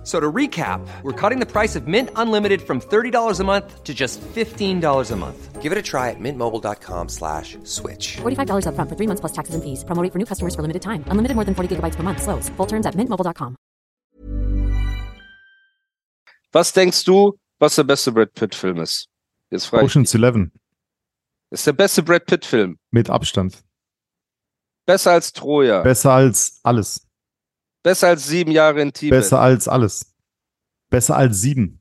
F- So to recap, we're cutting the price of Mint Unlimited from $30 a month to just $15 a month. Give it a try at mintmobile.com slash switch. $45 upfront for three months plus taxes and fees. Promo rate for new customers for limited time. Unlimited more than 40 gigabytes per month. Slows. Full terms at mintmobile.com. Was denkst du, was der beste Brad Pitt-Film ist? Jetzt frage. Ocean's Eleven Ist der beste Brad Pitt-Film. mit Abstand. Besser als Troja. Besser als alles. Besser als sieben Jahre in Tibet. Besser als alles. Besser als sieben.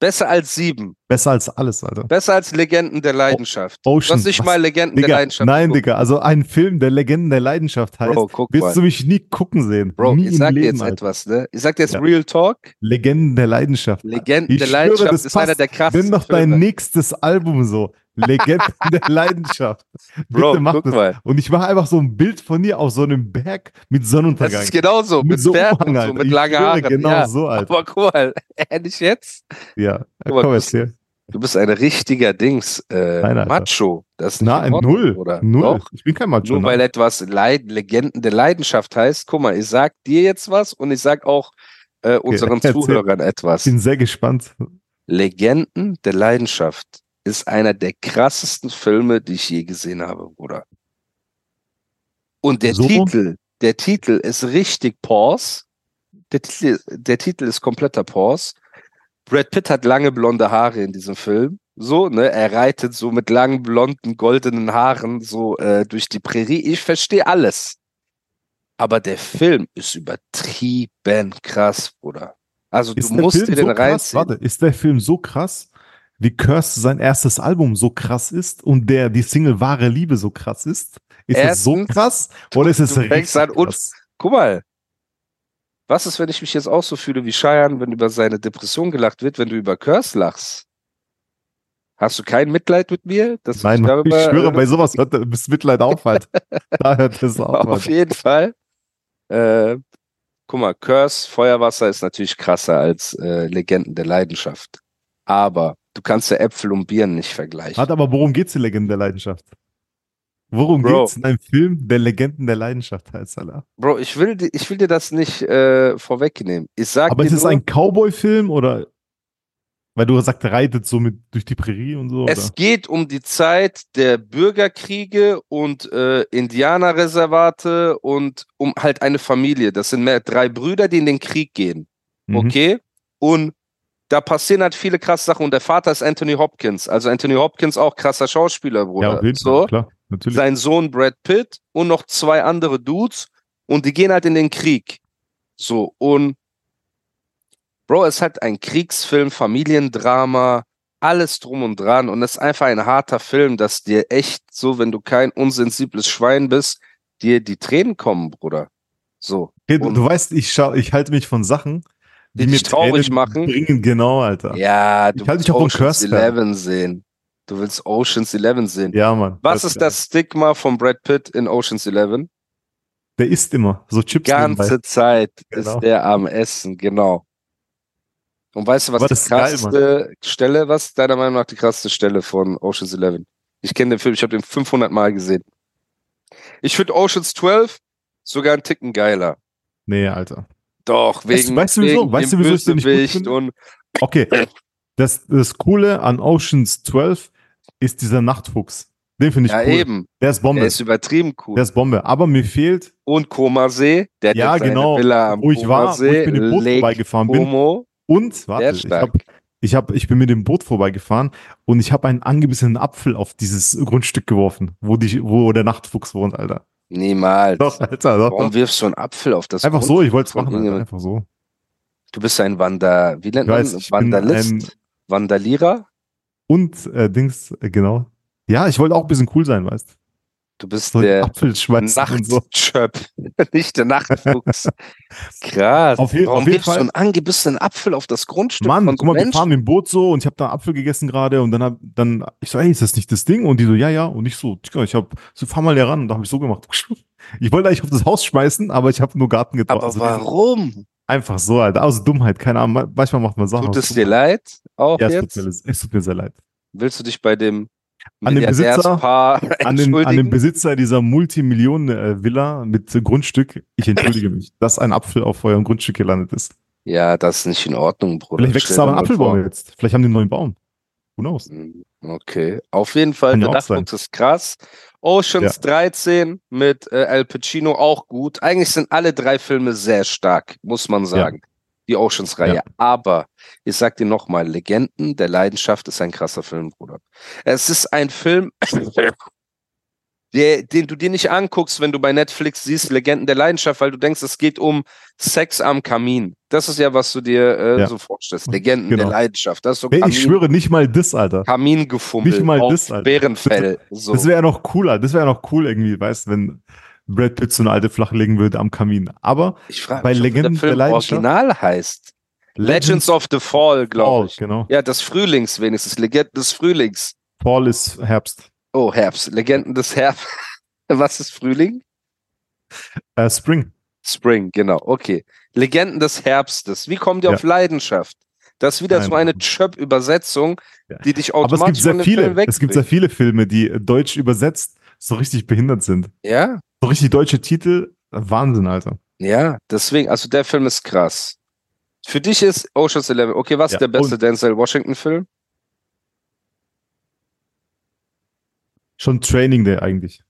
Besser als sieben. Besser als alles, Alter. Besser als Legenden der Leidenschaft. Ocean, du hast nicht was? mal Legenden der Digga, Leidenschaft. nein, geguckt. Digga. Also ein Film, der Legenden der Leidenschaft heißt, Bro, guck wirst mal. du mich nie gucken sehen. Bro, nie ich sag dir Leben, jetzt Alter. etwas, ne? Ich sag dir jetzt Ja. Real Talk. Legenden der Leidenschaft. Legenden Ich der schwöre, Leidenschaft ist einer passt. der krassesten Nimm doch dein Filme. nächstes Album so. Legenden der Leidenschaft. Bro, Bitte mach guck das. mal. Und ich mache einfach so ein Bild von dir auf so einem Berg mit Das Sonnenuntergang. ist genauso. Mit, so Pferden und Umhang, so, Alter. mit Ich langen Haaren. Genau ja. so, Alter. Aber guck mal, ehrlich jetzt? Ja, mal, komm, du bist- erzähl. Du bist ein richtiger Dings, äh, Nein. Macho. Das ist Nein, in Ordnung, null. Oder? Null. Doch. Ich bin kein Macho. Nur weil etwas Leid, Legenden der Leidenschaft heißt. Guck mal, ich sag dir jetzt was und ich sag auch äh, unseren erzähl. Zuhörern etwas. Ich bin sehr gespannt. Legenden der Leidenschaft ist einer der krassesten Filme, die ich je gesehen habe, Bruder. Und der So? Titel, der Titel ist richtig Pause. Der Titel, der Titel ist kompletter Pause. Brad Pitt hat lange blonde Haare in diesem Film. So, ne, er reitet so mit langen, blonden, goldenen Haaren so äh, durch die Prärie. Ich verstehe alles. Aber der Film ist übertrieben krass, Bruder. Also Ist du musst Film dir den so reinziehen. Warte, ist der Film so krass, wie Curse sein erstes Album so krass ist und der die Single Wahre Liebe so krass ist? Ist das so Erstens, krass? Oder ist es du richtig an und- krass? Guck mal. Was ist, wenn ich mich jetzt auch so fühle wie Cheyenne, wenn über seine Depression gelacht wird, wenn du über Curse lachst? Hast du kein Mitleid mit mir? Dass Nein, ich darüber, schwöre, äh, bei sowas hört das Mitleid auf halt. da hört es auf. Auf Alter. jeden Fall. Äh, guck mal, Curse, Feuerwasser ist natürlich krasser als äh, Legenden der Leidenschaft. Aber du kannst ja Äpfel und Birnen nicht vergleichen. Warte, aber worum geht's in Legenden der Leidenschaft? Worum Bro. geht's in einem Film, der Legenden der Leidenschaft heißt, Alter? Bro, ich will, ich will dir das nicht äh, vorwegnehmen. Ich sag Aber ist es nur, ein Cowboy-Film oder? Weil du sagst, reitet so mit durch die Prärie und so. Es oder? geht um die Zeit der Bürgerkriege und äh, Indianerreservate und um halt eine Familie. Das sind mehr drei Brüder, die in den Krieg gehen. Mhm. Okay? Und da passieren halt viele krasse Sachen. Und der Vater ist Anthony Hopkins. Also Anthony Hopkins auch krasser Schauspieler, Bruder. Ja, auf jeden so. Klar. Natürlich. Sein Sohn Brad Pitt und noch zwei andere Dudes. Und die gehen halt in den Krieg. So. Und Bro, es hat ein Kriegsfilm, Familiendrama, alles drum und dran. Und es ist einfach ein harter Film, dass dir echt so, wenn du kein unsensibles Schwein bist, dir die Tränen kommen, Bruder. So. Okay, du, du weißt, ich, schau, ich halte mich von Sachen, die, Die dich traurig Tränen machen? bringen. Genau, Alter. Ja, du Ich willst mich auch Ocean's. Eleven sehen. Du willst Ocean's Eleven sehen. Ja, Mann. Was ist das Stigma von Brad Pitt in Ocean's Eleven? Der isst immer so Chips ganze nebenbei. Zeit Genau. ist der am Essen, genau. Und weißt du, was die geil, krasseste Stelle, was ist deiner Meinung nach die krasseste Stelle von Ocean's Eleven? Ich kenne den Film, ich habe den 500 Mal gesehen. Ich finde Ocean's 12 sogar einen Ticken geiler. Nee, Alter. Doch, wegen, weißt du wieso? Weißt du, wieso ich den nicht gut finde? Okay. Das, das Coole an Oceans 12 ist dieser Nachtfuchs. Den finde ich ja cool. eben, Der ist Bombe. der ist übertrieben cool. Der ist Bombe. Aber mir fehlt, und Komasee, der ja genau, Villa am wo ich war, wo ich mit dem Boot Lake vorbeigefahren bin. Como. Und, warte, ich, hab, ich, hab, ich bin mit dem Boot vorbeigefahren und ich habe einen angebissenen Apfel auf dieses Grundstück geworfen, wo, die, wo der Nachtfuchs wohnt, Alter. Niemals. Doch, Alter, doch. Warum doch. wirfst du einen Apfel auf das Einfach so, ich wollte es machen, Alter. Einfach so. Du bist ein Wander, wie nennt man bin Vandalist? ein- Vandalierer? Und äh, Dings, äh, genau. Ja, ich wollte auch ein bisschen cool sein, weißt Du bist So der und so. Nachtschöp, nicht der Nachtfuchs. Krass. Auf je- Warum auf jeden gibst du Fall- einen angebissenen Apfel auf das Grundstück Mann, von so guck mal, wir Menschen? fahren mit dem Boot so und ich habe da Apfel gegessen gerade und dann hab, dann ich so, ey, ist das nicht das Ding? Und die so, ja, ja. Und ich so, ich hab, so fahr mal hier ran. Und da habe ich so gemacht. Ich wollte eigentlich auf das Haus schmeißen, aber ich habe nur Garten getragen. Aber warum? Einfach so, Alter. Aus Dummheit, keine Ahnung. Ma- Manchmal macht man Sachen. Tut es dir leid? Auch Ja, es tut, jetzt? mir, es tut mir sehr leid. Willst du dich bei dem An den Besitzer- An den, an den Besitzer dieser Multimillionen-Villa mit Grundstück, ich entschuldige mich, dass ein Apfel auf eurem Grundstück gelandet ist. ja, das ist nicht in Ordnung, Bruder. Vielleicht wächst da aber ein Apfelbaum jetzt. Vielleicht haben die einen neuen Baum. Who knows? Hm, Okay, auf jeden Fall, ja der. Dachbox ist krass. Oceans 13 mit äh, Al Pacino auch gut. Eigentlich sind alle drei Filme sehr stark, muss man sagen. Die Oceans-Reihe. Ja. Aber ich sag dir nochmal, Legenden der Leidenschaft ist ein krasser Film, Bruder. Es ist ein Film, der, den du dir nicht anguckst, wenn du bei Netflix siehst, Legenden der Leidenschaft, weil du denkst, es geht um Sex am Kamin. Das ist ja, was du dir äh, Ja. so vorstellst. Legenden der Genau. Leidenschaft. Das ist so Kamin, ich schwöre, nicht mal das, Alter. Kamingefummel Nicht mal das, Alter. Bärenfell. So. Das wäre ja noch cooler. Das wäre ja noch cool irgendwie, weißt du, wenn Brad Pitt so eine alte flachlegen würde am Kamin. Aber ich frage bei mich, Legenden der Film der Leidenschaft- Original heißt. Legends of the Fall, glaube ich. genau. Ja, des Frühlings wenigstens. Legenden des Frühlings. Fall ist Herbst. Oh, Herbst. Legenden des Herbst. Was ist Frühling? Äh, Spring. Spring, genau. Okay. Legenden des Herbstes. Wie kommen die Ja. auf Leidenschaft? Das ist wieder Nein. so eine Chöp-Übersetzung, Ja. die dich Aber es gibt automatisch sehr viele. Es gibt sehr viele Filme, die deutsch übersetzt so richtig behindert sind. Ja, So richtig deutsche Titel. Wahnsinn, Alter. ja. Deswegen, also der Film ist krass. Für dich ist Ocean's Eleven. Okay, was Ja, ist der beste Denzel Washington-Film? Schon Training Day eigentlich.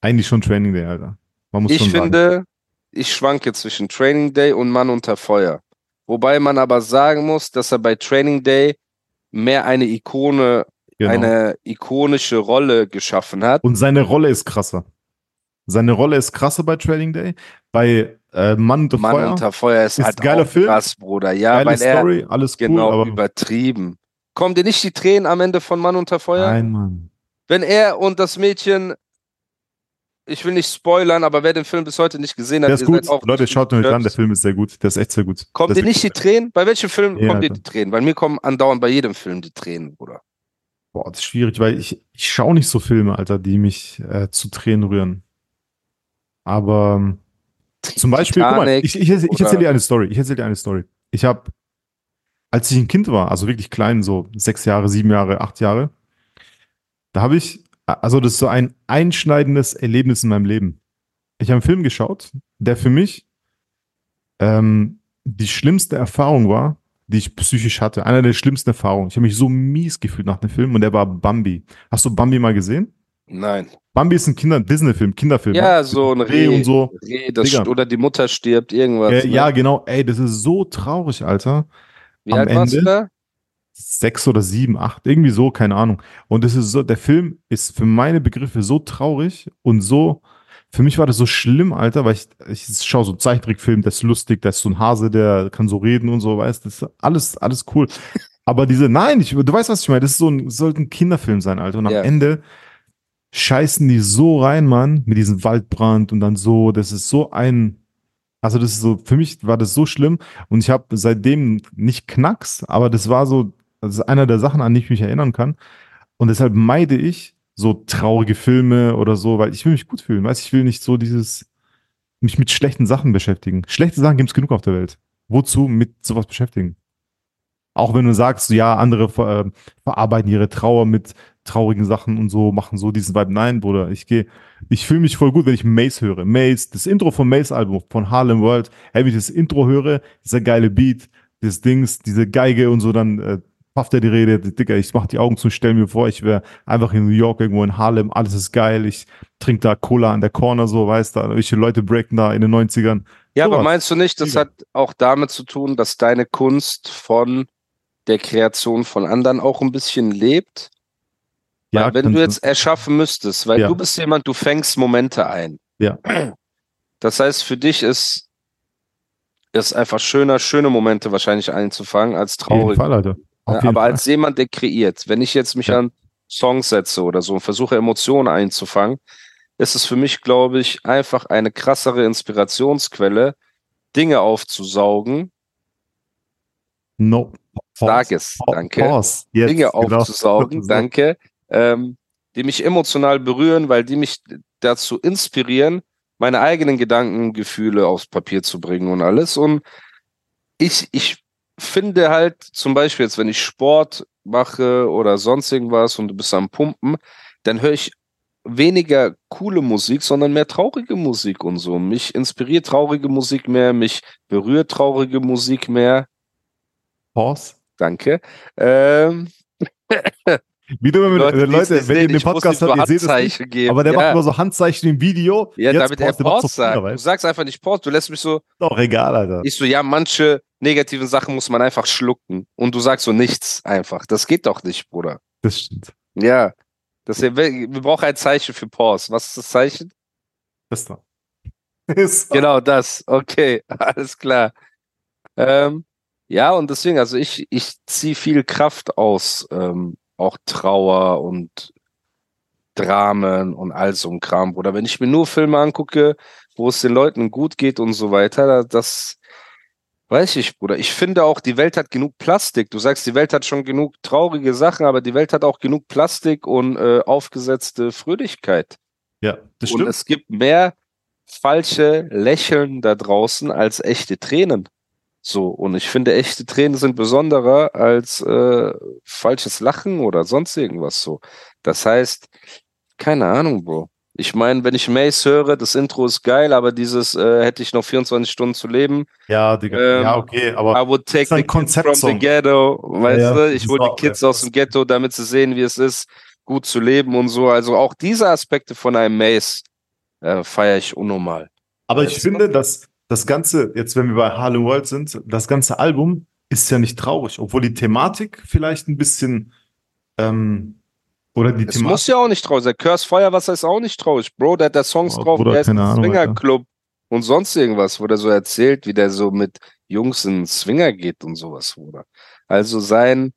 Eigentlich schon Training Day, Alter. Man muss Ich schon sagen. finde, ich schwanke zwischen Training Day und Mann unter Feuer. Wobei man aber sagen muss, dass er bei Training Day mehr eine Ikone, Genau. eine ikonische Rolle geschaffen hat. Und seine Rolle ist krasser. Seine Rolle ist krasser bei Training Day. Bei äh, Mann unter Mann Feuer. unter Feuer ist, Ist halt geiler auch Film. krass, Bruder. Ja, Geile weil er Story, alles cool, genau aber übertrieben. Kommen dir nicht die Tränen am Ende von Mann unter Feuer? nein, Mann. Wenn er und das Mädchen, ich will nicht spoilern, aber wer den Film bis heute nicht gesehen hat, Der ist gut. Leute, schaut euch an, der. Film ist sehr gut. Der ist echt sehr gut. Kommt Der dir nicht die Tränen? Bei welchem Film Ja, kommen dir die Tränen? Bei mir kommen andauernd bei jedem Film die Tränen, Bruder. Boah, das ist schwierig, weil ich, ich schaue nicht so Filme, Alter, die mich äh, zu Tränen rühren. Aber ähm, zum Beispiel, guck mal, ich, ich, ich erzähle dir eine Story. Ich erzähle dir eine Story. Ich habe, als ich ein Kind war, also wirklich klein, so sechs Jahre, sieben Jahre, acht Jahre, da habe ich, also das ist so ein einschneidendes Erlebnis in meinem Leben. Ich habe einen Film geschaut, der für mich ähm, die schlimmste Erfahrung war, die ich psychisch hatte. Einer der schlimmsten Erfahrungen. Ich habe mich so mies gefühlt nach dem Film und der war Bambi. Hast du Bambi mal gesehen? Nein. Bambi ist ein Kinder Disney-Film, Kinderfilm. Ja, Mit so ein Reh Reh. und so. Reh, oder die Mutter stirbt, irgendwas. Äh, ne? ja, genau. Ey, das ist so traurig, Alter. Wie am alt warst du Ende- da? Sechs oder sieben, acht, irgendwie so, keine Ahnung. Und das ist so, der Film ist für meine Begriffe so traurig und so, für mich war das so schlimm, Alter, weil ich, ich schaue so einen Zeichentrickfilm, der ist lustig, da ist so ein Hase, der kann so reden und so, weißt du, das ist alles, alles cool. Aber diese, nein, ich, du weißt, was ich meine, das ist so ein, sollte ein Kinderfilm sein, Alter. Und am Ja. Ende scheißen die so rein, Mann, mit diesem Waldbrand und dann so, das ist so ein, also das ist so, für mich war das so schlimm und ich habe seitdem nicht Knacks, aber das war so, das ist einer der Sachen, an die ich mich erinnern kann. Und deshalb meide ich so traurige Filme oder so, weil ich will mich gut fühlen, weißt ich will nicht so dieses, mich mit schlechten Sachen beschäftigen. Schlechte Sachen gibt es genug auf der Welt. Wozu mit sowas beschäftigen? Auch wenn du sagst, ja, andere ver, äh, verarbeiten ihre Trauer mit traurigen Sachen und so, machen so diesen Vibe. Nein, Bruder, ich gehe, ich fühle mich voll gut, wenn ich Mace höre. Mace, das Intro vom Mace-Album von Harlem World, hey, wenn ich das Intro höre, dieser geile Beat, das Dings, diese Geige und so, dann äh, pafft er die Rede, Digga, ich mach die Augen zu, stell mir vor, ich wäre einfach in New York irgendwo in Harlem, alles ist geil, ich trinke da Cola an der Corner, so, weißt du, welche Leute breaken da in den 90ern. Ja, aber Sowas. meinst du nicht, das Mega. hat auch damit zu tun, dass deine Kunst von der Kreation von anderen auch ein bisschen lebt? Weil wenn du jetzt erschaffen müsstest, weil Ja. du bist jemand, du fängst Momente ein. Ja. Das heißt, für dich ist es einfach schöner, schöne Momente wahrscheinlich einzufangen als Auf jeden. Fall, Alter. Auf Ja, jeden aber Fall. als jemand, der kreiert, wenn ich jetzt mich Ja. an Songs setze oder so und versuche Emotionen einzufangen, ist es für mich, glaube ich, einfach eine krassere Inspirationsquelle, Dinge aufzusaugen. no. Sag es, danke. Pause. Jetzt, Dinge genau. aufzusaugen, danke, ähm, die mich emotional berühren, weil die mich dazu inspirieren, meine eigenen Gedanken, Gefühle aufs Papier zu bringen und alles. Und ich, ich finde halt zum Beispiel jetzt, wenn ich Sport mache oder sonst irgendwas und du bist am Pumpen, dann höre ich weniger coole Musik, sondern mehr traurige Musik und so. Mich inspiriert traurige Musik mehr, mich berührt traurige Musik mehr. Pause. Danke. Ähm, Wie du mit, Leute, Leute, wenn ihr den Podcast nur ihr seht es nicht, geben. aber der Ja. macht immer so Handzeichen im Video. ja, Jetzt damit er Pause, macht Pause sagt. Du sagst einfach nicht Pause, du lässt mich so, doch egal, Alter. ich so, ja, manche negativen Sachen muss man einfach schlucken und du sagst so nichts einfach. Das geht doch nicht, Bruder. Das stimmt. Ja. Das, wir, wir brauchen ein Zeichen für Pause. Was ist das Zeichen? Das da. Genau das. Okay, alles klar. Ähm, ja, und deswegen, also ich, ich ziehe viel Kraft aus, ähm, auch Trauer und Dramen und all so ein Kram, Bruder. Wenn ich mir nur Filme angucke, wo es den Leuten gut geht und so weiter, da- das weiß ich, Bruder. Ich finde auch, die Welt hat genug Plastik. Du sagst, die Welt hat schon genug traurige Sachen, aber die Welt hat auch genug Plastik und äh, aufgesetzte Fröhlichkeit. Ja, das Und stimmt. es gibt mehr falsche Lächeln da draußen als echte Tränen. So, und ich finde, echte Tränen sind besonderer als äh, falsches Lachen oder sonst irgendwas so. Das heißt, keine Ahnung, Bro. Ich meine, wenn ich Mace höre, das Intro ist geil, aber dieses äh, hätte ich noch 24 Stunden zu leben. Ja, Digga. Ähm, ja, okay, aber I would take the kids from the ghetto. Weißt Ja, du, ich hole die Kids ja, aus dem Ghetto, damit sie sehen, wie es ist, gut zu leben und so. Also auch diese Aspekte von einem Mace äh, feiere ich unnormal. Aber ich finde, dass das Ganze, jetzt wenn wir bei Harlem World sind, das ganze Album ist ja nicht traurig, obwohl die Thematik vielleicht ein bisschen ähm, oder die Es Thematik. muss ja auch nicht traurig sein. Curse Feuerwasser ist auch nicht traurig. Bro, der hat da Songs Oh, drauf, Bruder, der ist ein Swingerclub und sonst irgendwas, wo der so erzählt, wie der so mit Jungs in Swinger geht und sowas, Bruder. Also sein,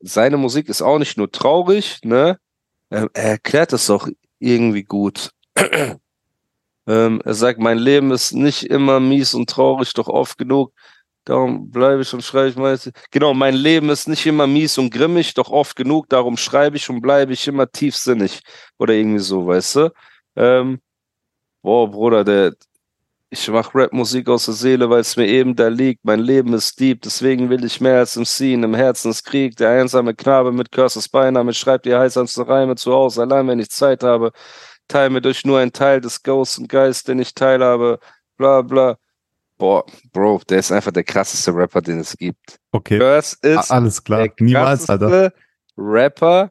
seine Musik ist auch nicht nur traurig, ne? Er erklärt es auch irgendwie gut. ähm, er sagt, mein Leben ist nicht immer mies und traurig, doch oft genug. Darum bleibe ich und schreibe ich meist. Genau, mein Leben ist nicht immer mies und grimmig, doch oft genug. Darum schreibe ich und bleibe ich immer tiefsinnig. Oder irgendwie so, weißt du? Ähm, boah, Bruder, der, ich mache Rapmusik aus der Seele, weil es mir eben da liegt. Mein Leben ist deep, deswegen will ich mehr als im Scene. Im Herzen ist Krieg. Der einsame Knabe mit Curses Beiname schreibt die heißamsten Reime zu Hause, allein wenn ich Zeit habe. Teil mir durch nur ein Teil des Ghosts und Geist, den ich teilhabe. Bla bla. Boah, Bro, der ist einfach der krasseste Rapper, den es gibt. okay, a- ist alles klar. der Niemals, Alter. krasseste Rapper,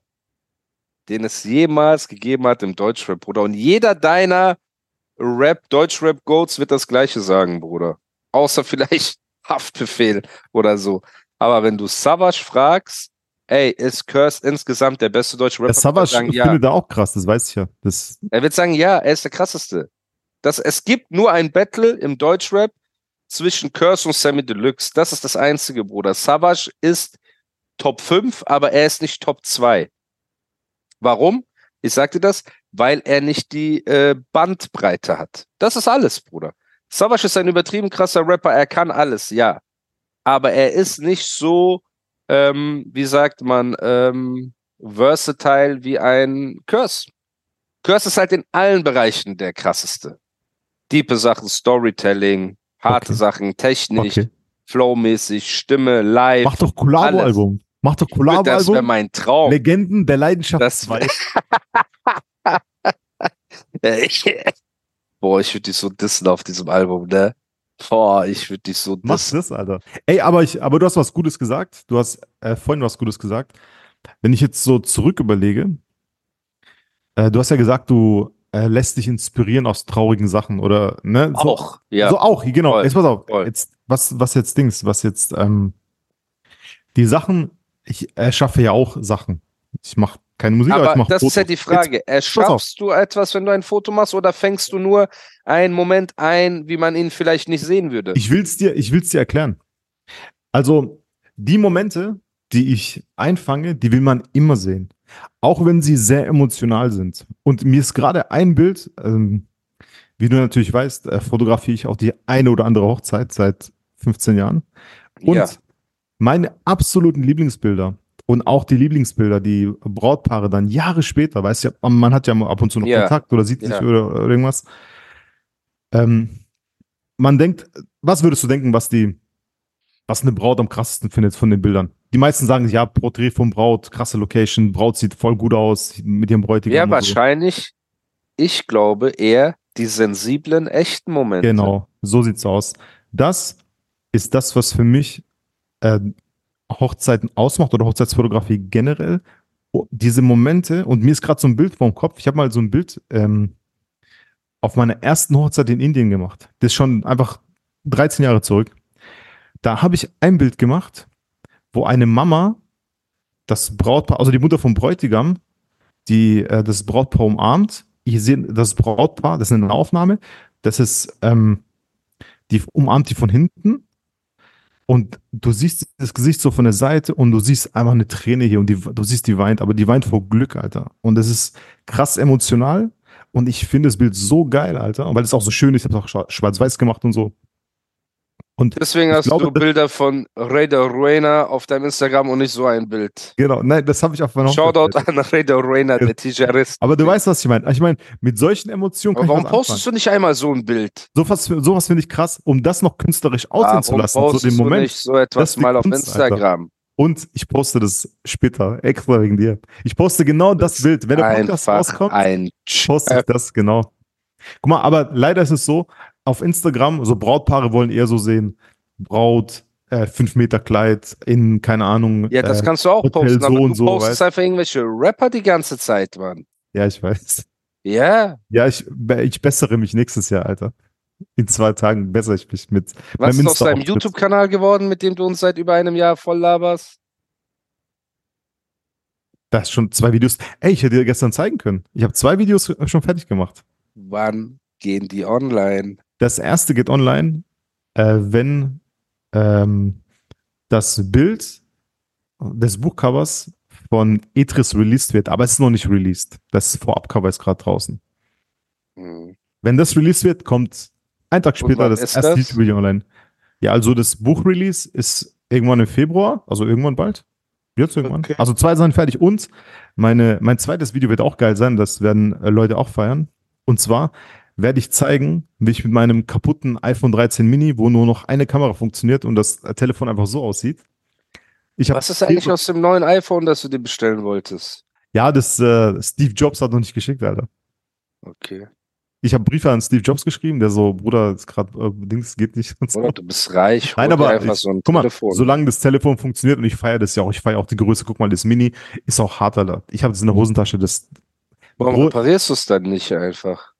den es jemals gegeben hat im Deutschrap, Bruder. Und jeder deiner Rap, Deutschrap-Goats wird das Gleiche sagen, Bruder. Außer vielleicht Haftbefehl oder so. Aber wenn du Savage fragst, ey, ist Curse insgesamt der beste deutsche Rapper? Der Savage er sagen, ja. findet er auch krass, das weiß ich ja. Das, Er wird sagen, ja, er ist der krasseste. Das, es gibt nur ein Battle im Deutschrap zwischen Curse und Sammy Deluxe. Das ist das einzige, Bruder. Savage ist Top 5, aber er ist nicht Top 2. Warum? Ich sagte das, weil er nicht die äh, Bandbreite hat. Das ist alles, Bruder. Savage ist ein übertrieben krasser Rapper, er kann alles, ja. Aber er ist nicht so, ähm, wie sagt man, ähm, versatile wie ein Curse. Curse ist halt in allen Bereichen der krasseste. Diepe Sachen, Storytelling, harte Okay. Sachen, Technik, okay. flowmäßig, Stimme, live. Mach doch Collabo-Album. Mach doch das wäre Collabo-Album. mein Traum. Legenden der Leidenschaft Das 2. Boah, ich würde dich so dissen auf diesem Album, ne? Boah, ich würde dich so Mach das, Alter. Ey, aber, ich, aber du hast was Gutes gesagt. Du hast äh, vorhin was Gutes gesagt. Wenn ich jetzt so zurück überlege, äh, du hast ja gesagt, du äh, lässt dich inspirieren aus traurigen Sachen oder, ne? So, Auch, ja. So auch, genau. Voll, jetzt pass auf. voll. Jetzt, was, was jetzt Dings, was jetzt, ähm, die Sachen, ich erschaffe ja auch Sachen. Ich mache keine Musik, aber, ich mache das ist ja Fotos. die Frage. auf. Erschaffst du etwas, wenn du ein Foto machst, oder fängst du nur einen Moment ein, wie man ihn vielleicht nicht sehen würde? Ich will's dir, ich will's dir erklären. Also, die Momente, die ich einfange, die will man immer sehen. Auch wenn sie sehr emotional sind. Und mir ist gerade ein Bild, ähm, wie du natürlich weißt, äh, fotografiere ich auch die eine oder andere Hochzeit seit 15 Jahren. Und ja. meine absoluten Lieblingsbilder und auch die Lieblingsbilder, die Brautpaare dann Jahre später, weißt du, ja, man hat ja ab und zu noch Ja. Kontakt oder sieht sich Ja. oder, irgendwas. Ähm, man denkt, was würdest du denken, was die was eine Braut am krassesten findet von den Bildern. Die meisten sagen, ja, Porträt von Braut, krasse Location, Braut sieht voll gut aus mit ihrem Bräutigam. Ja, und so. wahrscheinlich. Ich glaube eher die sensiblen, echten Momente. Genau, so sieht's aus. Das ist das, was für mich äh, Hochzeiten ausmacht oder Hochzeitsfotografie generell. Oh, diese Momente, und mir ist gerade so ein Bild vom Kopf, ich habe mal so ein Bild ähm, auf meiner ersten Hochzeit in Indien gemacht. Das ist schon einfach 13 Jahre zurück. Da habe ich ein Bild gemacht, wo eine Mama das Brautpaar, also die Mutter vom Bräutigam, die äh, das Brautpaar umarmt. Ich sehe das Brautpaar, das ist eine Aufnahme, das ist, ähm, die umarmt die von hinten und du siehst das Gesicht so von der Seite und du siehst einfach eine Träne hier und die, du siehst, die weint, aber die weint vor Glück, Alter. Und es ist krass emotional und ich finde das Bild so geil, Alter, und weil es auch so schön ist. Ich habe es auch schwa- schwarz-weiß gemacht und so. Und Deswegen hast glaube, du das- Bilder von Raider Ruena auf deinem Instagram und nicht so ein Bild. genau, nein, das habe ich auf meiner Shoutout an Raider Ruena, der Tijarist. Aber du weißt, was ich meine. Ich meine, mit solchen Emotionen Aber warum postest du nicht einmal so ein Bild? Sowas, sowas finde ich krass, um das noch künstlerisch aussehen zu Warum lassen, so postest den du Moment. nicht so etwas Das mal auf Kunst, Alter. Instagram? Und ich poste das später, extra wegen dir. Ich poste genau das Bild. Wenn der Podcast rauskommt, ein poste ich das, genau. Guck mal, aber leider ist es so, auf Instagram, so Brautpaare wollen eher so sehen, Braut, äh, 5 Meter Kleid in, keine Ahnung. Ja, das äh, kannst du auch Hotel posten, so aber du so, postest weißt? einfach irgendwelche Rapper die ganze Zeit, Mann. Ja, ich weiß. Ja, Ja, ich, ich bessere mich nächstes Jahr, Alter. In zwei Tagen bessere ich mich mit. was ist aus deinem. YouTube-Kanal geworden, mit dem du uns seit über einem Jahr voll laberst? Da ist schon zwei Videos. Ey, ich hätte dir gestern zeigen können. Ich habe zwei Videos schon fertig gemacht. Wann gehen die online? Das erste geht online, äh, wenn ähm, das Bild des Buchcovers von Etris released wird, aber es ist noch nicht released. Das Vorabcover ist gerade draußen. Hm. Wenn das released wird, kommt ein Tag später das erste? YouTube-Video online. Ja, also das Buchrelease ist irgendwann im Februar, also irgendwann bald. Jetzt irgendwann. Okay. Also zwei Sachen fertig. Und meine, mein zweites Video wird auch geil sein. Das werden äh, Leute auch feiern. Und zwar werde ich zeigen, wie ich mit meinem kaputten iPhone 13 Mini, wo nur noch eine Kamera funktioniert und das Telefon einfach so aussieht. Was ist eigentlich aus dem neuen iPhone, das du dir bestellen wolltest? Ja, das äh, Steve Jobs hat noch nicht geschickt, Alter. Okay. Ich habe Briefe an Steve Jobs geschrieben, der so, Bruder, ist gerade äh, Dings geht nicht. Und so. Oder du bist reich, Nein, aber einfach ich, so ein guck mal, Telefon. solange das Telefon funktioniert und ich feiere das ja auch, ich feiere auch die Größe, guck mal, das Mini ist auch hart, Alter. Ich habe das in der Hosentasche, das, Warum reparierst du es dann nicht einfach?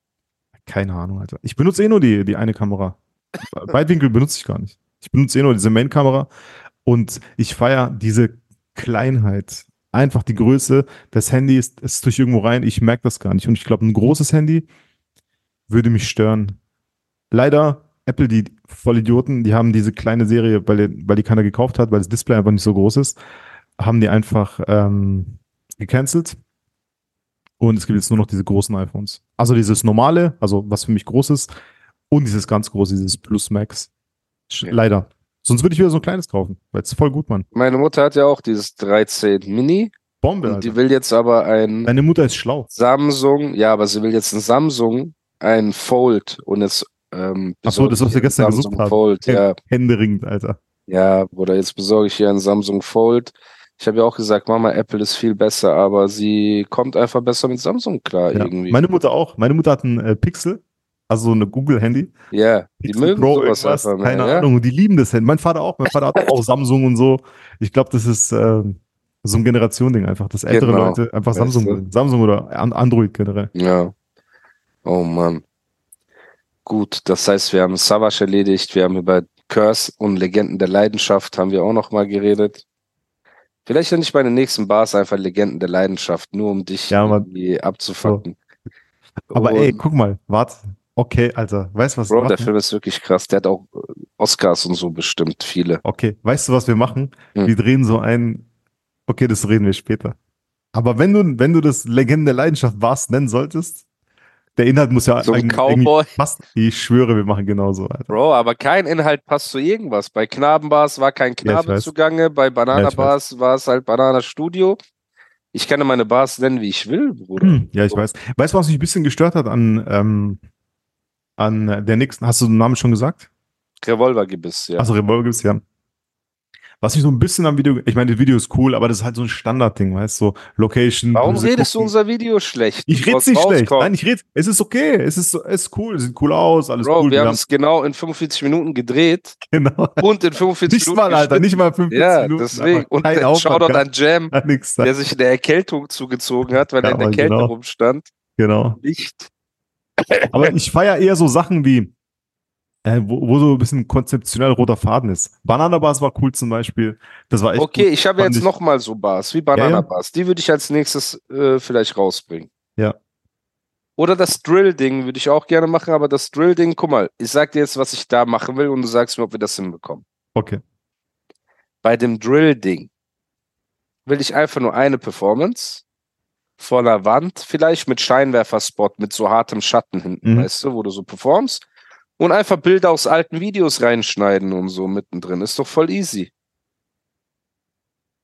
Keine Ahnung, Alter. Ich benutze eh nur die, die eine Kamera. Weitwinkel benutze ich gar nicht. Ich benutze eh nur diese Main-Kamera und ich feiere diese Kleinheit. Einfach die Größe. Das Handy ist, ist durch irgendwo rein, ich merke das gar nicht. Und ich glaube, ein großes Handy würde mich stören. Leider, Apple, die Vollidioten, die haben diese kleine Serie, weil, die- weil die keiner gekauft hat, weil das Display einfach nicht so groß ist, haben die einfach ähm, gecancelt. Und es gibt jetzt nur noch diese großen iPhones. Also dieses normale, also was für mich groß ist, und dieses ganz große, dieses Plus Max. Ja. Leider. Sonst würde ich wieder so ein kleines kaufen, weil es voll gut, Mann. Meine Mutter hat ja auch dieses 13 Mini Bombe, und die will jetzt aber ein Deine Mutter ist schlau. Samsung, ja, aber sie will jetzt ein Samsung, ein Fold und jetzt ähm, Ach so, das, was wir gestern ein gesucht Samsung haben. Fold, ja, Händeringend, Alter. ja, oder jetzt besorge ich hier ein Samsung Fold. Ich habe ja auch gesagt, Mama, Apple ist viel besser, aber sie kommt einfach besser mit Samsung klar Ja. irgendwie. Meine Mutter auch. Meine Mutter hat ein äh, Pixel, also so eine Google-Handy. ja, die Pixel mögen Pro, sowas einfach mehr, keine ja? Ahnung. Die lieben das Handy. Mein Vater auch. Mein Vater hat auch Samsung und so. Ich glaube, das ist ähm, so ein Generation-Ding einfach, dass ältere Genau. Leute einfach Weißt Samsung du? wollen. Samsung oder An Android generell. Ja. Oh Mann. Gut, das heißt, wir haben Savage erledigt, wir haben über Curse und Legenden der Leidenschaft haben wir auch noch mal geredet. Vielleicht nenne ich meine nächsten Bars einfach Legenden der Leidenschaft, nur um dich Ja, irgendwie abzufacken. Aber Und, ey, guck mal, warte. Okay, Alter. Weißt du, was Bro, der? Film ist wirklich krass. Der hat auch Oscars und so bestimmt viele. Okay, weißt du, was wir machen? Hm. Wir drehen so ein. Okay, das reden wir später. Aber wenn du, wenn du das Legende der Leidenschaft Bars nennen solltest, der Inhalt muss ja So ein Cowboy. passen. Ich schwöre, wir machen genauso, Alter. Bro, aber kein Inhalt passt zu irgendwas. Bei Knabenbars war kein Knabe weiß. zugange, bei Ja, Banana-Bars war es halt Banana-Studio. Ich kann ja meine Bars nennen, wie ich will, Bruder. Hm, Ja, ich weiß. Weißt du, was mich ein bisschen gestört hat an, ähm, an der nächsten? Hast du den Namen schon gesagt? Revolvergebiss, ja. Also Revolver gibt's ja. Was ich so ein bisschen am Video, ich meine, das Video ist cool, aber das ist halt so ein Standardding, weißt du, so Location. Warum redest du gucken. unser Video schlecht? Ich Du red's nicht schlecht. Nein, ich red, es ist okay, es ist, es ist cool, es sieht cool aus, alles Bro, cool. wir haben es genau in 45 Minuten gedreht genau. und in 45 Nicht Minuten mal, Alter, nicht mal 15 Ja, Minuten. deswegen. einfach Und Aufwand, Shoutout an Jam, nichts. der sich in der Erkältung zugezogen hat, weil Ja, er in der Kälte genau. rumstand. Genau. Nicht. Aber ich feiere eher so Sachen wie, äh, wo, wo so ein bisschen konzeptionell roter Faden ist. Banana Bars war cool zum Beispiel. Das war echt Okay, gut. ich habe jetzt ich- nochmal so Bars, wie ja. Banana-Bars. Die würde ich als nächstes äh, vielleicht rausbringen. Ja. Oder das Drill-Ding würde ich auch gerne machen, aber das Drill-Ding, guck mal, ich sag dir jetzt, was ich da machen will und du sagst mir, ob wir das hinbekommen. Okay. Bei dem Drill-Ding will ich einfach nur eine Performance vor einer Wand, vielleicht mit Scheinwerferspot, mit so hartem Schatten hinten, Mhm. weißt du, wo du so performst. Und einfach Bilder aus alten Videos reinschneiden und so mittendrin. Ist doch voll easy.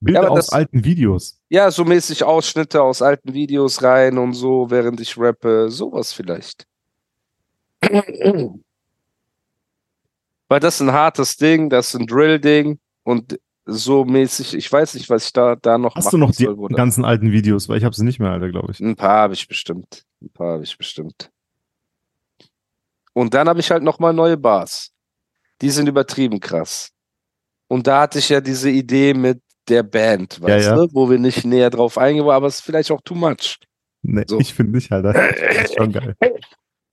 Bilder aber aus das- alten Videos. Ja, so mäßig Ausschnitte aus alten Videos rein und so, während ich rappe, sowas vielleicht. Weil das ist ein hartes Ding, das ist ein Drill-Ding und so mäßig, ich weiß nicht, was ich da, da noch Hast du noch die soll, Bruder. ganzen alten Videos? Weil ich habe sie nicht mehr, Alter, glaube ich. Ein paar habe ich bestimmt. Ein paar habe ich bestimmt. Und dann habe ich halt nochmal neue Bars. Die sind übertrieben krass. Und da hatte ich ja diese Idee mit der Band, Ja, weißt ja. du, wo wir nicht näher drauf eingehen, aber es ist vielleicht auch too much. Nee, So. ich finde nicht, Alter. Das ist schon geil.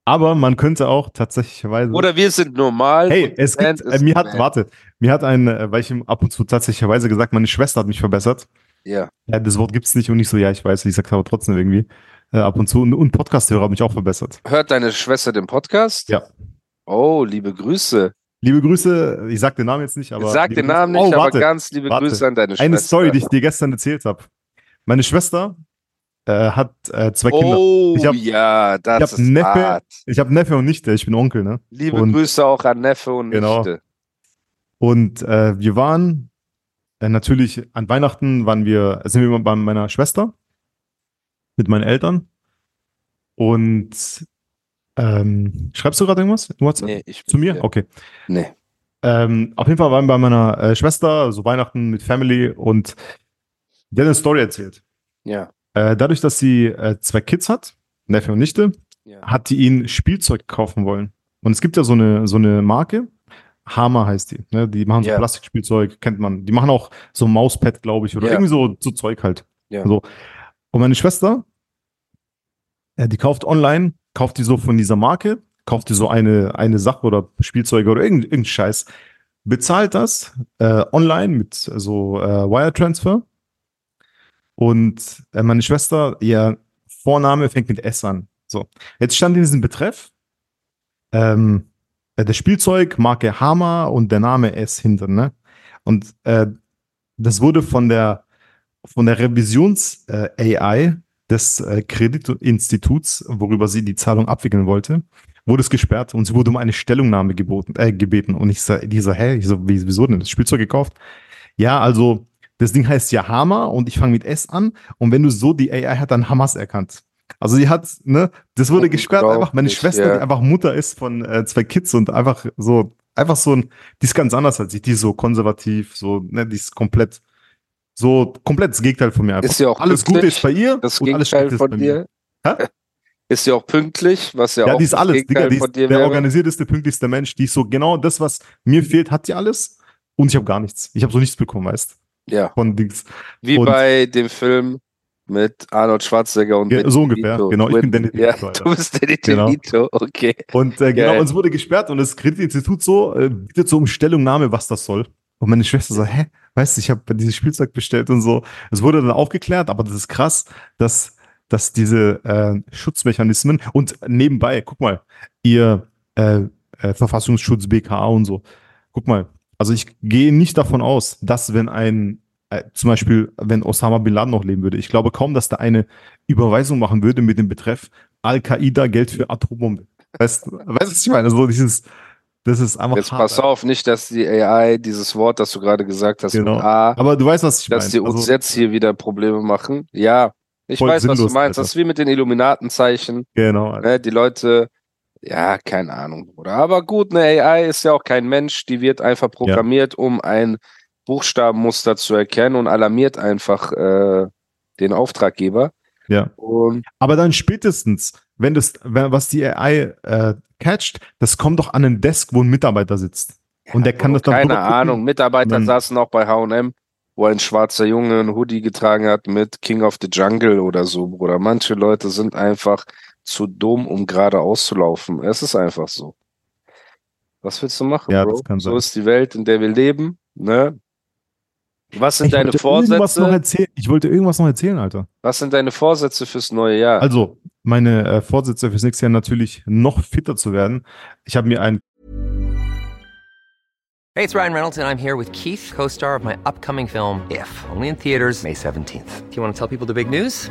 Aber man könnte auch tatsächlicherweise. Oder wir sind normal. Hey, es gibt, äh, mir hat, warte, mir hat ein, äh, weil ich ihm ab und zu tatsächlicherweise gesagt, meine Schwester hat mich verbessert. Ja. Ja, das Wort gibt's nicht und nicht so, ja, ich weiß, ich sag's aber trotzdem irgendwie. Äh, ab und zu. Und, und Podcast-Hörer haben mich auch verbessert. Hört deine Schwester den Podcast? Ja. Oh, liebe Grüße. Liebe Grüße, ich sag den Namen jetzt nicht, aber. Sag liebe den Grüße- Namen nicht, oh, aber warte. ganz liebe warte. Grüße an deine Eine Schwester. Story, die ich dir gestern erzählt habe. Meine Schwester äh, hat äh, zwei Kinder. Oh, Ich hab- ja, das ich hab ist Neffe- hart. Ich habe Neffe und Nichte, ich bin Onkel, ne? Liebe Und- Grüße auch an Neffe und Genau. Nichte. Und äh, wir waren äh, natürlich an Weihnachten waren wir, sind wir bei meiner Schwester mit meinen Eltern. Und ähm, schreibst du gerade irgendwas? in WhatsApp? Nee, ich Zu mir? Ja. Okay. Nee. Ähm, auf jeden Fall waren wir bei meiner äh, Schwester, so Weihnachten mit Family und die hat eine Story erzählt. Ja. Äh, dadurch, dass sie äh, zwei Kids hat, Neffe und Nichte, ja. hat die ihnen Spielzeug kaufen wollen. Und es gibt ja so eine, so eine Marke, Hama heißt die. Ne? Die machen so Ja. Plastikspielzeug, kennt man. Die machen auch so Mauspad, glaube ich, oder Ja. irgendwie so, so Zeug halt. Ja. So. Und meine Schwester, die kauft online, kauft die so von dieser Marke, kauft die so eine, eine Sache oder Spielzeuge oder irgendein, irgendein Scheiß, bezahlt das äh, online mit so äh, Wire Transfer. Und äh, meine Schwester, ihr Vorname fängt mit S an. So. Jetzt stand in diesem Betreff ähm, äh, das Spielzeug, Marke Hama und der Name S hinter, ne? Und äh, das wurde von der von der Revisions-AI des äh, Kreditinstituts, worüber sie die Zahlung abwickeln wollte, wurde es gesperrt und sie wurde um eine Stellungnahme geboten, äh, gebeten. Und ich so, die so, hä? Ich so, wie, wieso denn? Das Spielzeug gekauft? Ja, also das Ding heißt ja Hama und ich fange mit S an. Und wenn du so die AI hat dann Hamas erkannt. Also sie hat, ne, das wurde gesperrt einfach. Meine Schwester, ja. die einfach Mutter ist von äh, zwei Kids und einfach so, einfach so ein, die ist ganz anders als ich, die ist so konservativ, so, ne, die ist komplett, so komplett das Gegenteil von mir einfach. Ist ja auch alles Gute ist bei ihr Das und alles Gegenteil ist von dir. Ist ja auch pünktlich, was ja, Ja, auch die ist alles, Digga, die ist der organisierteste, pünktlichste Mensch, die ist so genau das, was mir fehlt, hat die alles und ich habe gar nichts. Ich habe so nichts bekommen, weißt Ja, von Dings. wie Und- bei dem Film mit Arnold Schwarzenegger und Ja, so ungefähr, DeVito. genau, ich bin Danny Ja, Alter. du bist Danny Genau. DeVito, okay. Und äh, genau, uns wurde gesperrt und das Kreditinstitut so äh, bietet so um Stellungnahme, was das soll. Und meine Schwester so, hä, weißt du, ich habe dieses Spielzeug bestellt und so. Es wurde dann aufgeklärt, aber das ist krass, dass, dass diese äh, Schutzmechanismen und nebenbei, guck mal, ihr äh, äh, Verfassungsschutz, BKA und so, guck mal, also ich gehe nicht davon aus, dass wenn ein äh, zum Beispiel, wenn Osama Bin Laden noch leben würde, ich glaube kaum, dass da eine Überweisung machen würde mit dem Betreff Al-Qaida Geld für Atombombe. Weißt du, was ich meine? So dieses, das ist einfach Jetzt hart, pass auf, nicht, dass die AI dieses Wort, das du gerade gesagt hast, Genau. mit A, Aber du weißt, was ich dass die meine. uns Also, jetzt hier wieder Probleme machen. Ja, ich weiß, was du sinnlos, meinst. Alter. Das ist wie mit den Illuminatenzeichen. genau. Ne? Die Leute, ja, keine Ahnung, Bruder. Aber gut, eine AI ist ja auch kein Mensch, die wird einfach programmiert, um ein Buchstabenmuster zu erkennen und alarmiert einfach äh, den Auftraggeber. Ja. Und Aber dann spätestens, wenn das, wenn, was die AI äh, catcht, das kommt doch an einen Desk, wo ein Mitarbeiter sitzt. Und der kann das dann keine. Ahnung, Mitarbeiter Dann- saßen auch bei H&M, wo ein schwarzer Junge ein Hoodie getragen hat mit King of the Jungle oder so, Bruder. Manche Leute sind einfach zu dumm, um gerade auszulaufen. Es ist einfach so. Was willst du machen, Ja, Bro? das kann so sein. ist die Welt, in der wir leben, ne? Was sind Ich deine wollte irgendwas noch Vorsätze? erzählen. Ich wollte irgendwas noch erzählen, Alter. Was sind deine Vorsätze fürs neue Jahr? Also, meine äh, Vorsätze fürs nächste Jahr natürlich noch fitter zu werden. Ich habe mir ein Hey, it's Ryan Reynolds, and I'm here with Keith, co star of my upcoming film, If, only in theaters, May 17th. Do you want to tell people the big news?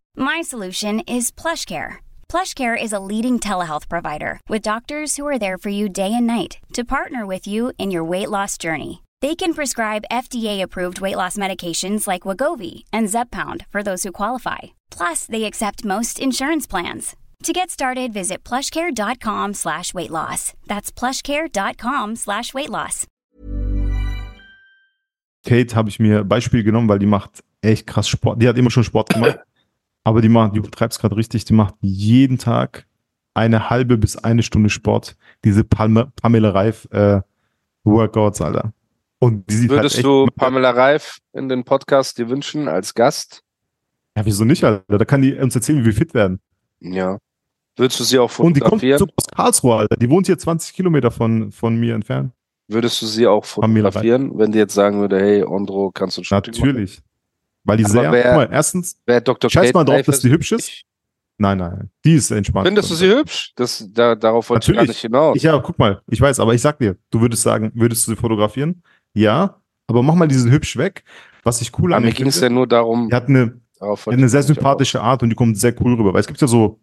My solution is PlushCare. PlushCare is a leading telehealth provider with doctors who are there for you day and night to partner with you in your weight loss journey. They can prescribe FDA-approved weight loss medications like Wagovi and Zepbound for those who qualify. Plus, they accept most insurance plans. To get started, visit plushcare.com slash weight loss. That's plushcare.com slash weight loss. Kate habe ich mir Beispiel genommen, weil die macht echt krass Sport. Die hat immer schon Sport gemacht, aber die macht, die betreibt es gerade richtig. Die macht jeden Tag eine halbe bis eine Stunde Sport. Diese Palme, Pamela Reif äh, Workouts, Alter. Und die sieht Würdest halt du Pamela Reif in den Podcast dir wünschen als Gast? Ja, wieso nicht, Alter? Da kann die uns erzählen, wie wir fit werden. Ja. Würdest du sie auch Und die kommt fotografieren? aus Karlsruhe, Alter. Die wohnt hier 20 Kilometer von, von mir entfernt. Würdest du sie auch fotografieren, wenn die jetzt sagen würde, hey, Ondro, kannst du ein Shooting machen? Natürlich. Weil die Aber sehr, wer- guck mal, erstens, Wer Dr. Scheiß Kate mal drauf, dass die hübsch ist. nein, nein, die ist entspannt. Findest du sie hübsch? Das, da, darauf wollte ich gar Natürlich. nicht hinaus. Ich, ja, guck mal, ich weiß, aber ich sag dir, du würdest sagen, würdest du sie fotografieren? Ja, aber mach mal diesen hübsch weg. Was ich cool an mir ging es ja nur darum, die hat eine, eine sehr sympathische Art und die kommt sehr cool rüber. Weil es gibt ja so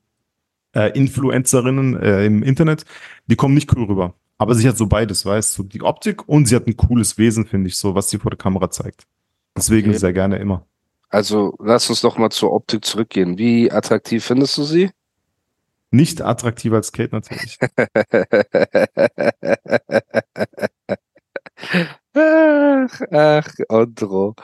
äh, Influencerinnen äh, im Internet, die kommen nicht cool rüber. Aber sie hat so beides, weißt du, die Optik und sie hat ein cooles Wesen, finde ich, so, was sie vor der Kamera zeigt. Deswegen Okay. sehr gerne immer. Also lass uns doch mal zur Optik zurückgehen. Wie attraktiv findest du sie? Nicht attraktiver als Kate natürlich. ach, ach, Ondro.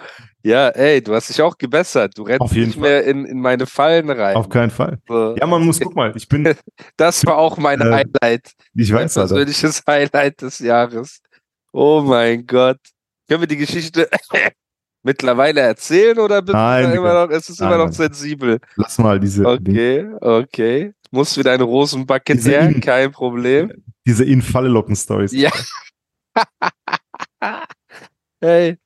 Ja, ey, du hast dich auch gebessert. Du rennst nicht mehr in, in meine Fallen rein. Auf keinen Fall. So. Ja, man muss, guck mal, ich bin, Das war auch mein Äh, Highlight. ich weiß, Alter. persönliches Highlight des Jahres. Oh mein Gott. Können wir die Geschichte mittlerweile erzählen oder bist Nein, du immer noch, es ist immer Nein, noch nein. sensibel? Lass mal diese, Okay, okay. Musst wieder eine Rosenbacke Diese her, In- kein Problem. diese Infallelocken-Stories. Ja. hey.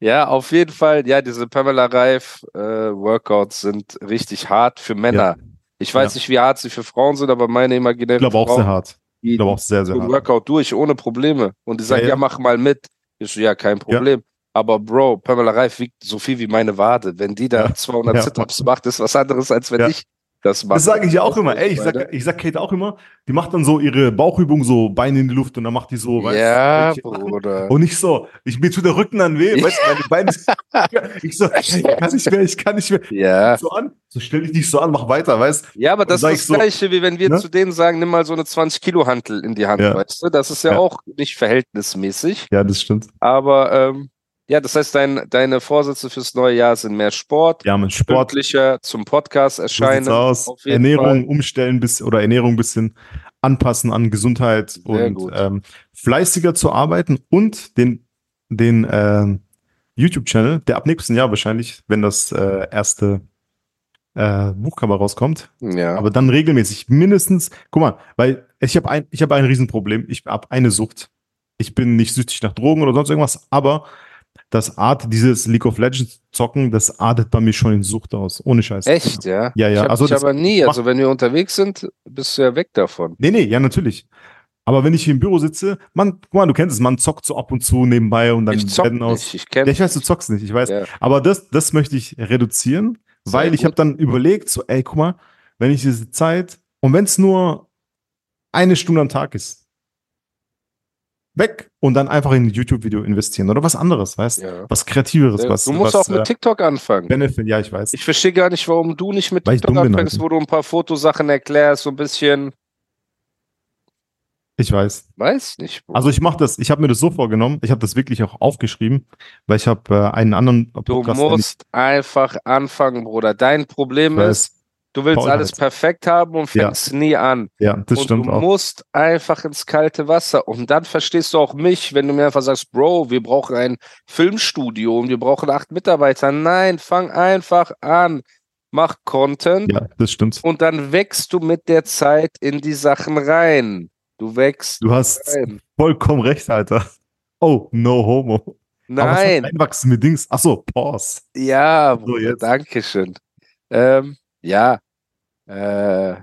Ja, auf jeden Fall. Ja, diese Pamela Reif äh, Workouts sind richtig hart für Männer. Ich weiß Ja. nicht, wie hart sie für Frauen sind, aber meine Ich imaginären glaube auch Frauen, sehr hart. Ich glaube auch sehr, sehr hart. Workout durch, ohne Probleme. Und die sagen, ja, Ja, ja. mach mal mit. Ich so, ja, kein Problem. Aber Bro, Pamela Reif wiegt so viel wie meine Wade. Wenn die da Ja. 200 Ja. Sit-Ups macht, ist was anderes, als wenn ich das mache. Das sage ich ja auch immer. Ey, ich du? sag, ich sag Kate auch immer, die macht dann so ihre Bauchübung, so Beine in die Luft und dann macht die so, weißt Ja, du, welche- Bruder. Und nicht so, ich mir tut der Rücken dann weh, weißt du, meine Beine, ich so, ich kann nicht mehr, ich kann nicht mehr. Ja. So an, so stell dich nicht so an, mach weiter, weißt Ja, aber das ist ich das so, Gleiche, wie wenn wir ne? zu denen sagen, nimm mal so eine 20-Kilo-Hantel in die Hand, Ja. weißt du? Das ist ja, Ja. auch nicht verhältnismäßig. Ja, das stimmt. Aber ähm, ja, das heißt, dein, deine Vorsätze fürs neue Jahr sind mehr Sport, Ja, man Sport, zum Podcast erscheinen. aus. Ernährung Fall. umstellen bis oder Ernährung ein bisschen anpassen an Gesundheit Sehr und ähm, fleißiger zu arbeiten und den, den ähm, YouTube-Channel, der ab nächsten Jahr wahrscheinlich, wenn das äh, erste äh, Buchcover rauskommt, Ja. aber dann regelmäßig mindestens, guck mal, weil ich habe ein, ich habe ein Riesenproblem, ich habe eine Sucht. Ich bin nicht süchtig nach Drogen oder sonst irgendwas, aber das Art, dieses League of Legends zocken, das artet bei mir schon in Sucht aus. Ohne Scheiß. Echt, ja? Ja, ja, Ich hab also das aber nie. Also wenn wir unterwegs sind, bist du ja weg davon. Nee, nee, ja, natürlich. Aber wenn ich hier im Büro sitze, man, guck mal, du kennst es, man zockt so ab und zu nebenbei und dann Ich zock werden aus. nicht, ich kenn Ja, ich weiß, du zockst nicht, ich weiß. Ja. Aber das, das möchte ich reduzieren, Sehr weil ich gut. habe dann überlegt, so, ey, guck mal, wenn ich diese Zeit, und wenn es nur eine Stunde am Tag ist, weg und dann einfach in ein YouTube-Video investieren oder was anderes, weißt Ja. Was Kreativeres, Ja, was. du musst was, auch mit äh, TikTok anfangen. Benefit, ja, ich weiß. Ich verstehe gar nicht, warum du nicht mit Weil TikTok bin, anfängst, Alter. wo du ein paar Fotosachen erklärst, so ein bisschen, Ich weiß. weiß nicht. Bro. Also ich mache das, ich habe mir das so vorgenommen, ich habe das wirklich auch aufgeschrieben, weil ich habe äh, einen anderen du Podcast, den musst einfach anfangen, Bruder. Dein Problem ist, du willst Paul alles perfekt haben und Ja. fängst nie an. Ja, das und stimmt du auch. musst einfach ins kalte Wasser. Und dann verstehst du auch mich, wenn du mir einfach sagst, Bro, wir brauchen ein Filmstudio und wir brauchen acht Mitarbeiter. Nein, fang einfach an. Mach Content Ja, das stimmt. und dann wächst du mit der Zeit in die Sachen rein. Du wächst Du hast rein. vollkommen recht, Alter. Oh, no homo. Nein, heißt Einwachsen mit Dings. Achso, Pause. ja, So, jetzt. danke schön. Ähm, ja, äh,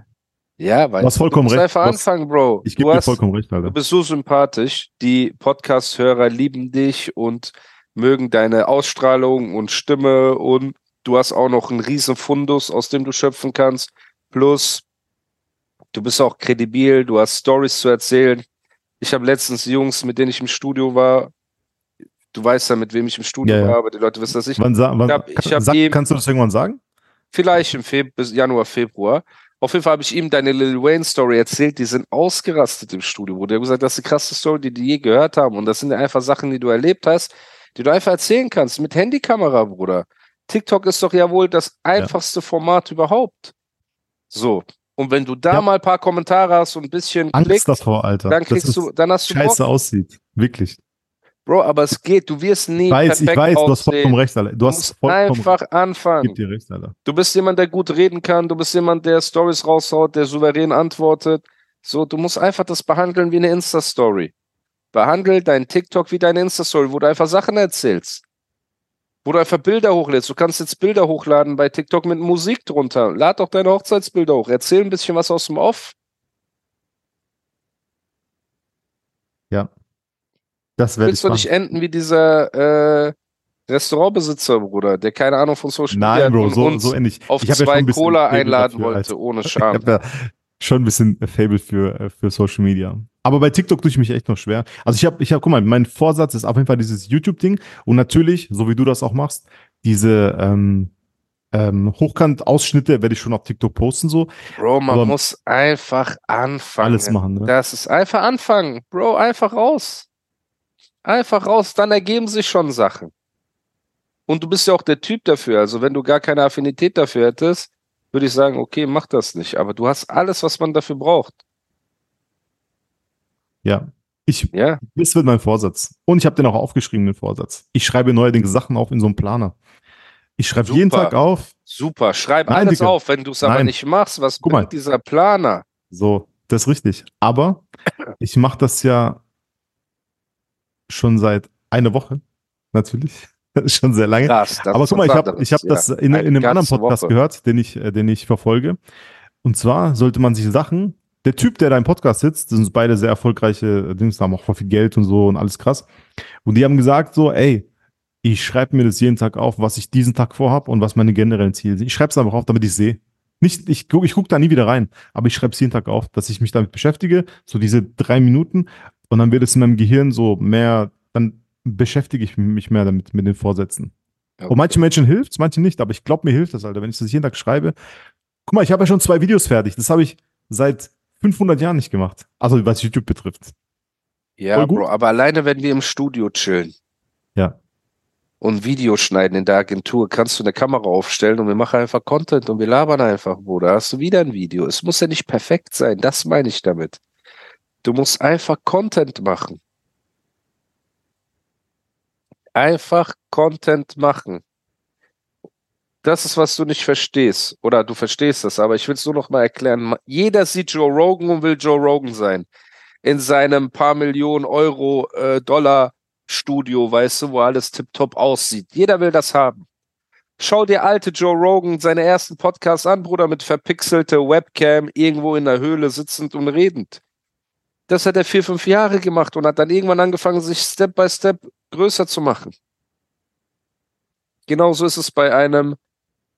ja, weil Du hast vollkommen du musst recht. einfach Du anfangen, Bro. Ich du gebe dir hast, vollkommen recht, Du Alter. bist so sympathisch. Die Podcast-Hörer lieben dich und mögen deine Ausstrahlung und Stimme und du hast auch noch einen riesen Fundus, aus dem du schöpfen kannst. Plus, du bist auch kredibil, du hast Stories zu erzählen. Ich habe letztens Jungs, mit denen ich im Studio war. Du weißt ja, mit wem ich im Studio Ja, ja. war, aber die Leute wissen das nicht. Wann, wann, Ich hab- ich hab sag, ihm- kannst du das irgendwann sagen? Vielleicht im Feb bis Januar, Februar. Auf jeden Fall habe ich ihm deine Lil Wayne Story erzählt. Die sind ausgerastet im Studio, wo der gesagt, das ist die krasseste Story, die die je gehört haben. Und das sind ja einfach Sachen, die du erlebt hast, die du einfach erzählen kannst mit Handykamera, Bruder. TikTok ist doch ja wohl das einfachste Format überhaupt. So. Und wenn du da Ja. mal ein paar Kommentare hast und ein bisschen Angst klickst, davor, Alter. dann kriegst du, dann hast du Bock. scheiße aussieht. Wirklich. Bro, aber es geht. Du wirst nie Ich weiß, ich perfekt weiß, du hast aussehen. vollkommen recht, Alter. Du Du hast vollkommen einfach recht. Ich anfangen. geb dir recht, Alter. Du bist jemand, der gut reden kann, du bist jemand, der Stories raushaut, der souverän antwortet. So, du musst einfach das behandeln wie eine Insta-Story. Behandel dein TikTok wie deine Insta-Story, wo du einfach Sachen erzählst. Wo du einfach Bilder hochlädst. Du kannst jetzt Bilder hochladen bei TikTok mit Musik drunter. Lad doch deine Hochzeitsbilder hoch. Erzähl ein bisschen was aus dem Off. Das werde ich Willst du machen. nicht enden wie dieser äh, Restaurantbesitzer, Bruder, der keine Ahnung von Social Media Nein, Bro, und so, uns so ähnlich. auf ich ja zwei bisschen Cola einladen dafür, wollte, ohne Ich Scham. habe ja schon ein bisschen Fable für, äh, für Social Media. Aber bei TikTok tue ich mich echt noch schwer. Also ich habe, ich habe, guck mal, mein Vorsatz ist auf jeden Fall dieses YouTube-Ding und natürlich, so wie du das auch machst, diese ähm, ähm, Hochkant-Ausschnitte werde ich schon auf TikTok posten, so Bro, man Aber- muss einfach anfangen. alles machen. Ne? Das ist einfach anfangen. Bro, einfach raus. Einfach raus, dann ergeben sich schon Sachen. Und du bist ja auch der Typ dafür. Also wenn du gar keine Affinität dafür hättest, würde ich sagen, okay, mach das nicht. Aber du hast alles, was man dafür braucht. Ja. Ich, Ja, das wird mein Vorsatz. Und ich habe den auch aufgeschrieben, den Vorsatz. Ich schreibe neuerdings Sachen auf in so einem Planer. Ich schreibe jeden Tag auf, super. Schreib Nein, alles Digga. auf. Wenn du es aber Nein. nicht machst, was Guck mal. bringt dieser Planer? So, das ist richtig. Aber ich mache das ja schon seit einer Woche, natürlich. schon sehr lange. Krass. Aber guck mal, ich habe ich hab ja. das in, in Eine einem anderen Podcast Woche. gehört, den ich, äh, den ich verfolge. Und zwar sollte man sich Sachen, der Typ, der da im Podcast sitzt, das sind beide sehr erfolgreiche äh, Dings, haben auch voll viel Geld und so und alles krass. Und die haben gesagt so, ey, ich schreibe mir das jeden Tag auf, was ich diesen Tag vorhab und was meine generellen Ziele sind. Ich schreibe es einfach auf, damit ich sehe. Nicht, ich gucke ich guck da nie wieder rein, aber ich schreibe es jeden Tag auf, dass ich mich damit beschäftige, so diese drei Minuten und dann wird es in meinem Gehirn so mehr, dann beschäftige ich mich mehr damit, mit den Vorsätzen. Und manchen Menschen hilft's, manchen nicht, aber ich glaube, mir hilft das, Alter, wenn ich das jeden Tag schreibe. Guck mal, ich habe ja schon zwei Videos fertig. Das habe ich seit 500 Jahren nicht gemacht. Also, was YouTube betrifft. Ja. Bro, aber alleine, wenn wir im Studio chillen Ja. und Video schneiden in der Agentur, kannst du eine Kamera aufstellen und wir machen einfach Content und wir labern einfach, Bruder. Hast du wieder ein Video. Es muss ja nicht perfekt sein, das meine ich damit. Du musst einfach Content machen. Einfach Content machen. Das ist, was du nicht verstehst. Oder du verstehst das, aber ich will es nur noch mal erklären. Jeder sieht Joe Rogan und will Joe Rogan sein. In seinem paar Millionen Euro, äh, Dollar Studio, weißt du, wo alles tipptopp aussieht. Jeder will das haben. Schau dir alte Joe Rogan seine ersten Podcasts an, Bruder, mit verpixelter Webcam, irgendwo in der Höhle sitzend und redend. Das hat er vier, fünf Jahre gemacht und hat dann irgendwann angefangen, sich Step by Step größer zu machen. Genauso ist es bei einem,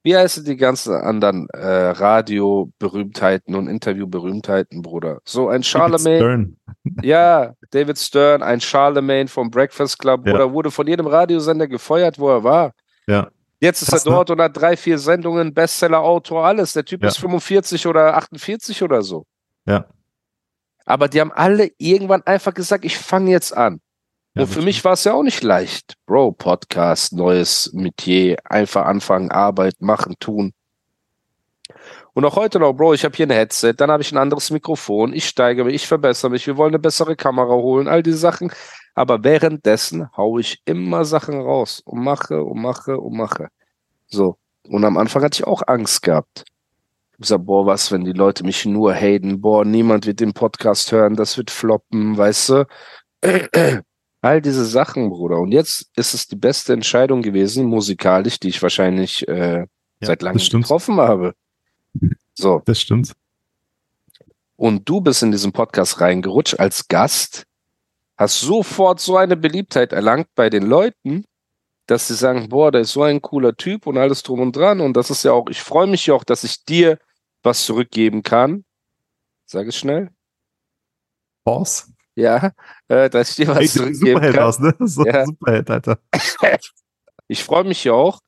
wie heißen die ganzen anderen äh, Radio-Berühmtheiten und Interview-Berühmtheiten, Bruder? So ein Charlemagne. Ja, David Stern, ein Charlemagne vom Breakfast Club, Ja. Bruder, wurde von jedem Radiosender gefeuert, wo er war. Ja. Jetzt ist Krass, er ne? dort und hat drei, vier Sendungen, Bestseller-Autor, alles. Der Typ Ja. ist 45 oder 48 oder so. Ja. Aber die haben alle irgendwann einfach gesagt, ich fange jetzt an. Ja, und für mich war es ja auch nicht leicht. Bro, Podcast, neues Metier, einfach anfangen, Arbeit, machen, tun. Und auch heute noch, Bro, ich habe hier ein Headset, dann habe ich ein anderes Mikrofon, ich steigere mich, ich verbessere mich, wir wollen eine bessere Kamera holen, all diese Sachen. Aber währenddessen haue ich immer Sachen raus und mache und mache und mache. So. Und am Anfang hatte ich auch Angst gehabt. Ich gesagt, boah, was, wenn die Leute mich nur haten, boah, niemand wird den Podcast hören, das wird floppen, weißt du? All diese Sachen, Bruder. Und jetzt ist es die beste Entscheidung gewesen, musikalisch, die ich wahrscheinlich äh, Ja, seit langem getroffen habe. So. Das stimmt. Und du bist in diesen Podcast reingerutscht als Gast, hast sofort so eine Beliebtheit erlangt bei den Leuten, dass sie sagen, boah, der ist so ein cooler Typ und alles drum und dran. Und das ist ja auch, ich freue mich ja auch, dass ich dir was zurückgeben kann. Sag es schnell. Boss. Ja, äh, dass ich dir was du zurückgeben Superheld kann. aus, ne? So Ja. Superheld, Alter. Ich freue mich ja auch,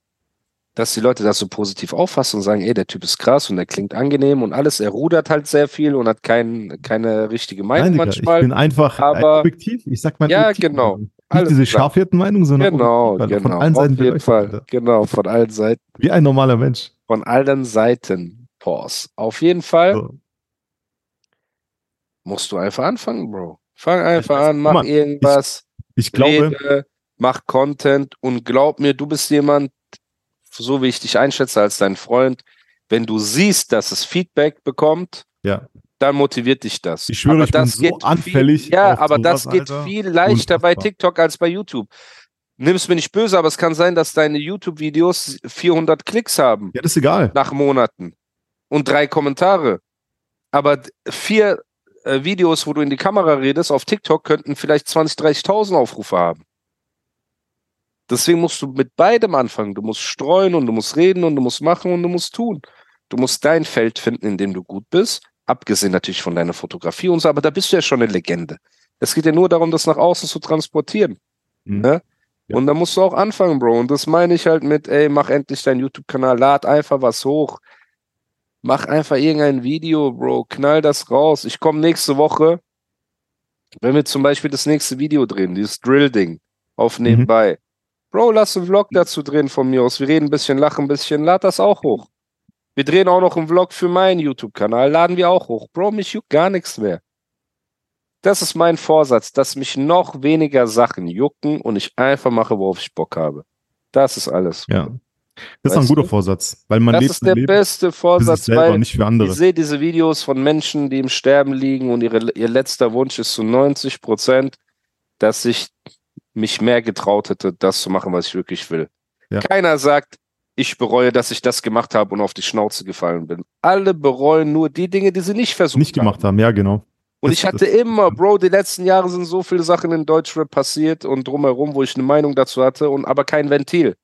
dass die Leute das so positiv auffassen und sagen, ey, der Typ ist krass und der klingt angenehm und alles. Er rudert halt sehr viel und hat kein, keine richtige Meinung Nein, Digga, ich manchmal. bin einfach aber- objektiv. Ich sag mal Ja, genau. Nicht Alles diese klar. Scharfhirten-Meinung, sondern Genau, genau. von allen Seiten Auf jeden Fall. Genau, von allen Seiten. Wie ein normaler Mensch. Von allen Seiten. Pause. Auf jeden Fall So. musst du einfach anfangen, Bro. Fang einfach weiß. an, mach mal, irgendwas, Ich glaube, rede, mach Content und glaub mir, du bist jemand, so wie ich dich einschätze als dein Freund, wenn du siehst, dass es Feedback bekommt, ja, dann motiviert dich das. Ich schwöre, aber ich bin das so geht anfällig Viel, ja, aber sowas, das geht Alter. viel leichter bei Unfassbar. TikTok als bei YouTube. Nimm's mir nicht böse, aber es kann sein, dass deine YouTube-Videos 400 Klicks haben ja, das ist egal. nach Monaten und drei Kommentare. Aber vier äh, Videos, wo du in die Kamera redest, auf TikTok könnten vielleicht 20.000, 30.000 Aufrufe haben. Deswegen musst du mit beidem anfangen. Du musst streuen und du musst reden und du musst machen und du musst tun. Du musst dein Feld finden, in dem du gut bist. Abgesehen natürlich von deiner Fotografie und so, aber da bist du ja schon eine Legende. Es geht ja nur darum, das nach außen zu transportieren. Mhm. Ne? Ja. Und da musst du auch anfangen, Bro. Und das meine ich halt mit, ey, mach endlich deinen YouTube-Kanal, lad einfach was hoch. Mach einfach irgendein Video, Bro. Knall das raus. Ich komme nächste Woche, wenn wir zum Beispiel das nächste Video drehen, dieses Drill-Ding, auf nebenbei. Bro, lass einen Vlog dazu drehen von mir aus. Wir reden ein bisschen, lachen ein bisschen, lad das auch hoch. Wir drehen auch noch einen Vlog für meinen YouTube-Kanal, laden wir auch hoch. Bro, mich juckt gar nichts mehr. Das ist mein Vorsatz, dass mich noch weniger Sachen jucken und ich einfach mache, worauf ich Bock habe. Das ist alles. Ja. Das ist ein Weißt guter du? Vorsatz, weil man das lebt ist der Leben beste Vorsatz, selber, weil nicht für ich andere. sehe diese Videos von Menschen, die im Sterben liegen und ihre, ihr letzter Wunsch ist zu 90 Prozent, dass ich mich mehr getraut hätte, das zu machen, was ich wirklich will. Ja. Keiner sagt, ich bereue, dass ich das gemacht habe und auf die Schnauze gefallen bin. Alle bereuen nur die Dinge, die sie nicht versucht Nicht gemacht haben, ja, genau. und Das- ich hatte immer, Bro, die letzten Jahre sind so viele Sachen in Deutschrap passiert und drumherum, wo ich eine Meinung dazu hatte und aber kein Ventil.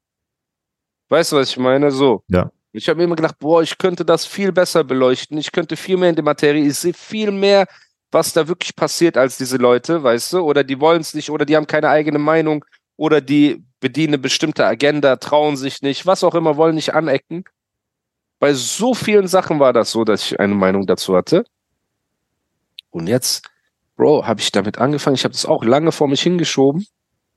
Weißt du, was ich meine? So. Ja. Ich habe mir immer gedacht, boah, ich könnte das viel besser beleuchten. Ich könnte viel mehr in die Materie. Ich sehe viel mehr, was da wirklich passiert als diese Leute, weißt du? Oder die wollen es nicht oder die haben keine eigene Meinung oder die bedienen eine bestimmte Agenda, trauen sich nicht, was auch immer, wollen nicht anecken. Bei so vielen Sachen war das so, dass ich eine Meinung dazu hatte. Und jetzt, Bro, habe ich damit angefangen. Ich habe das auch lange vor mich hingeschoben,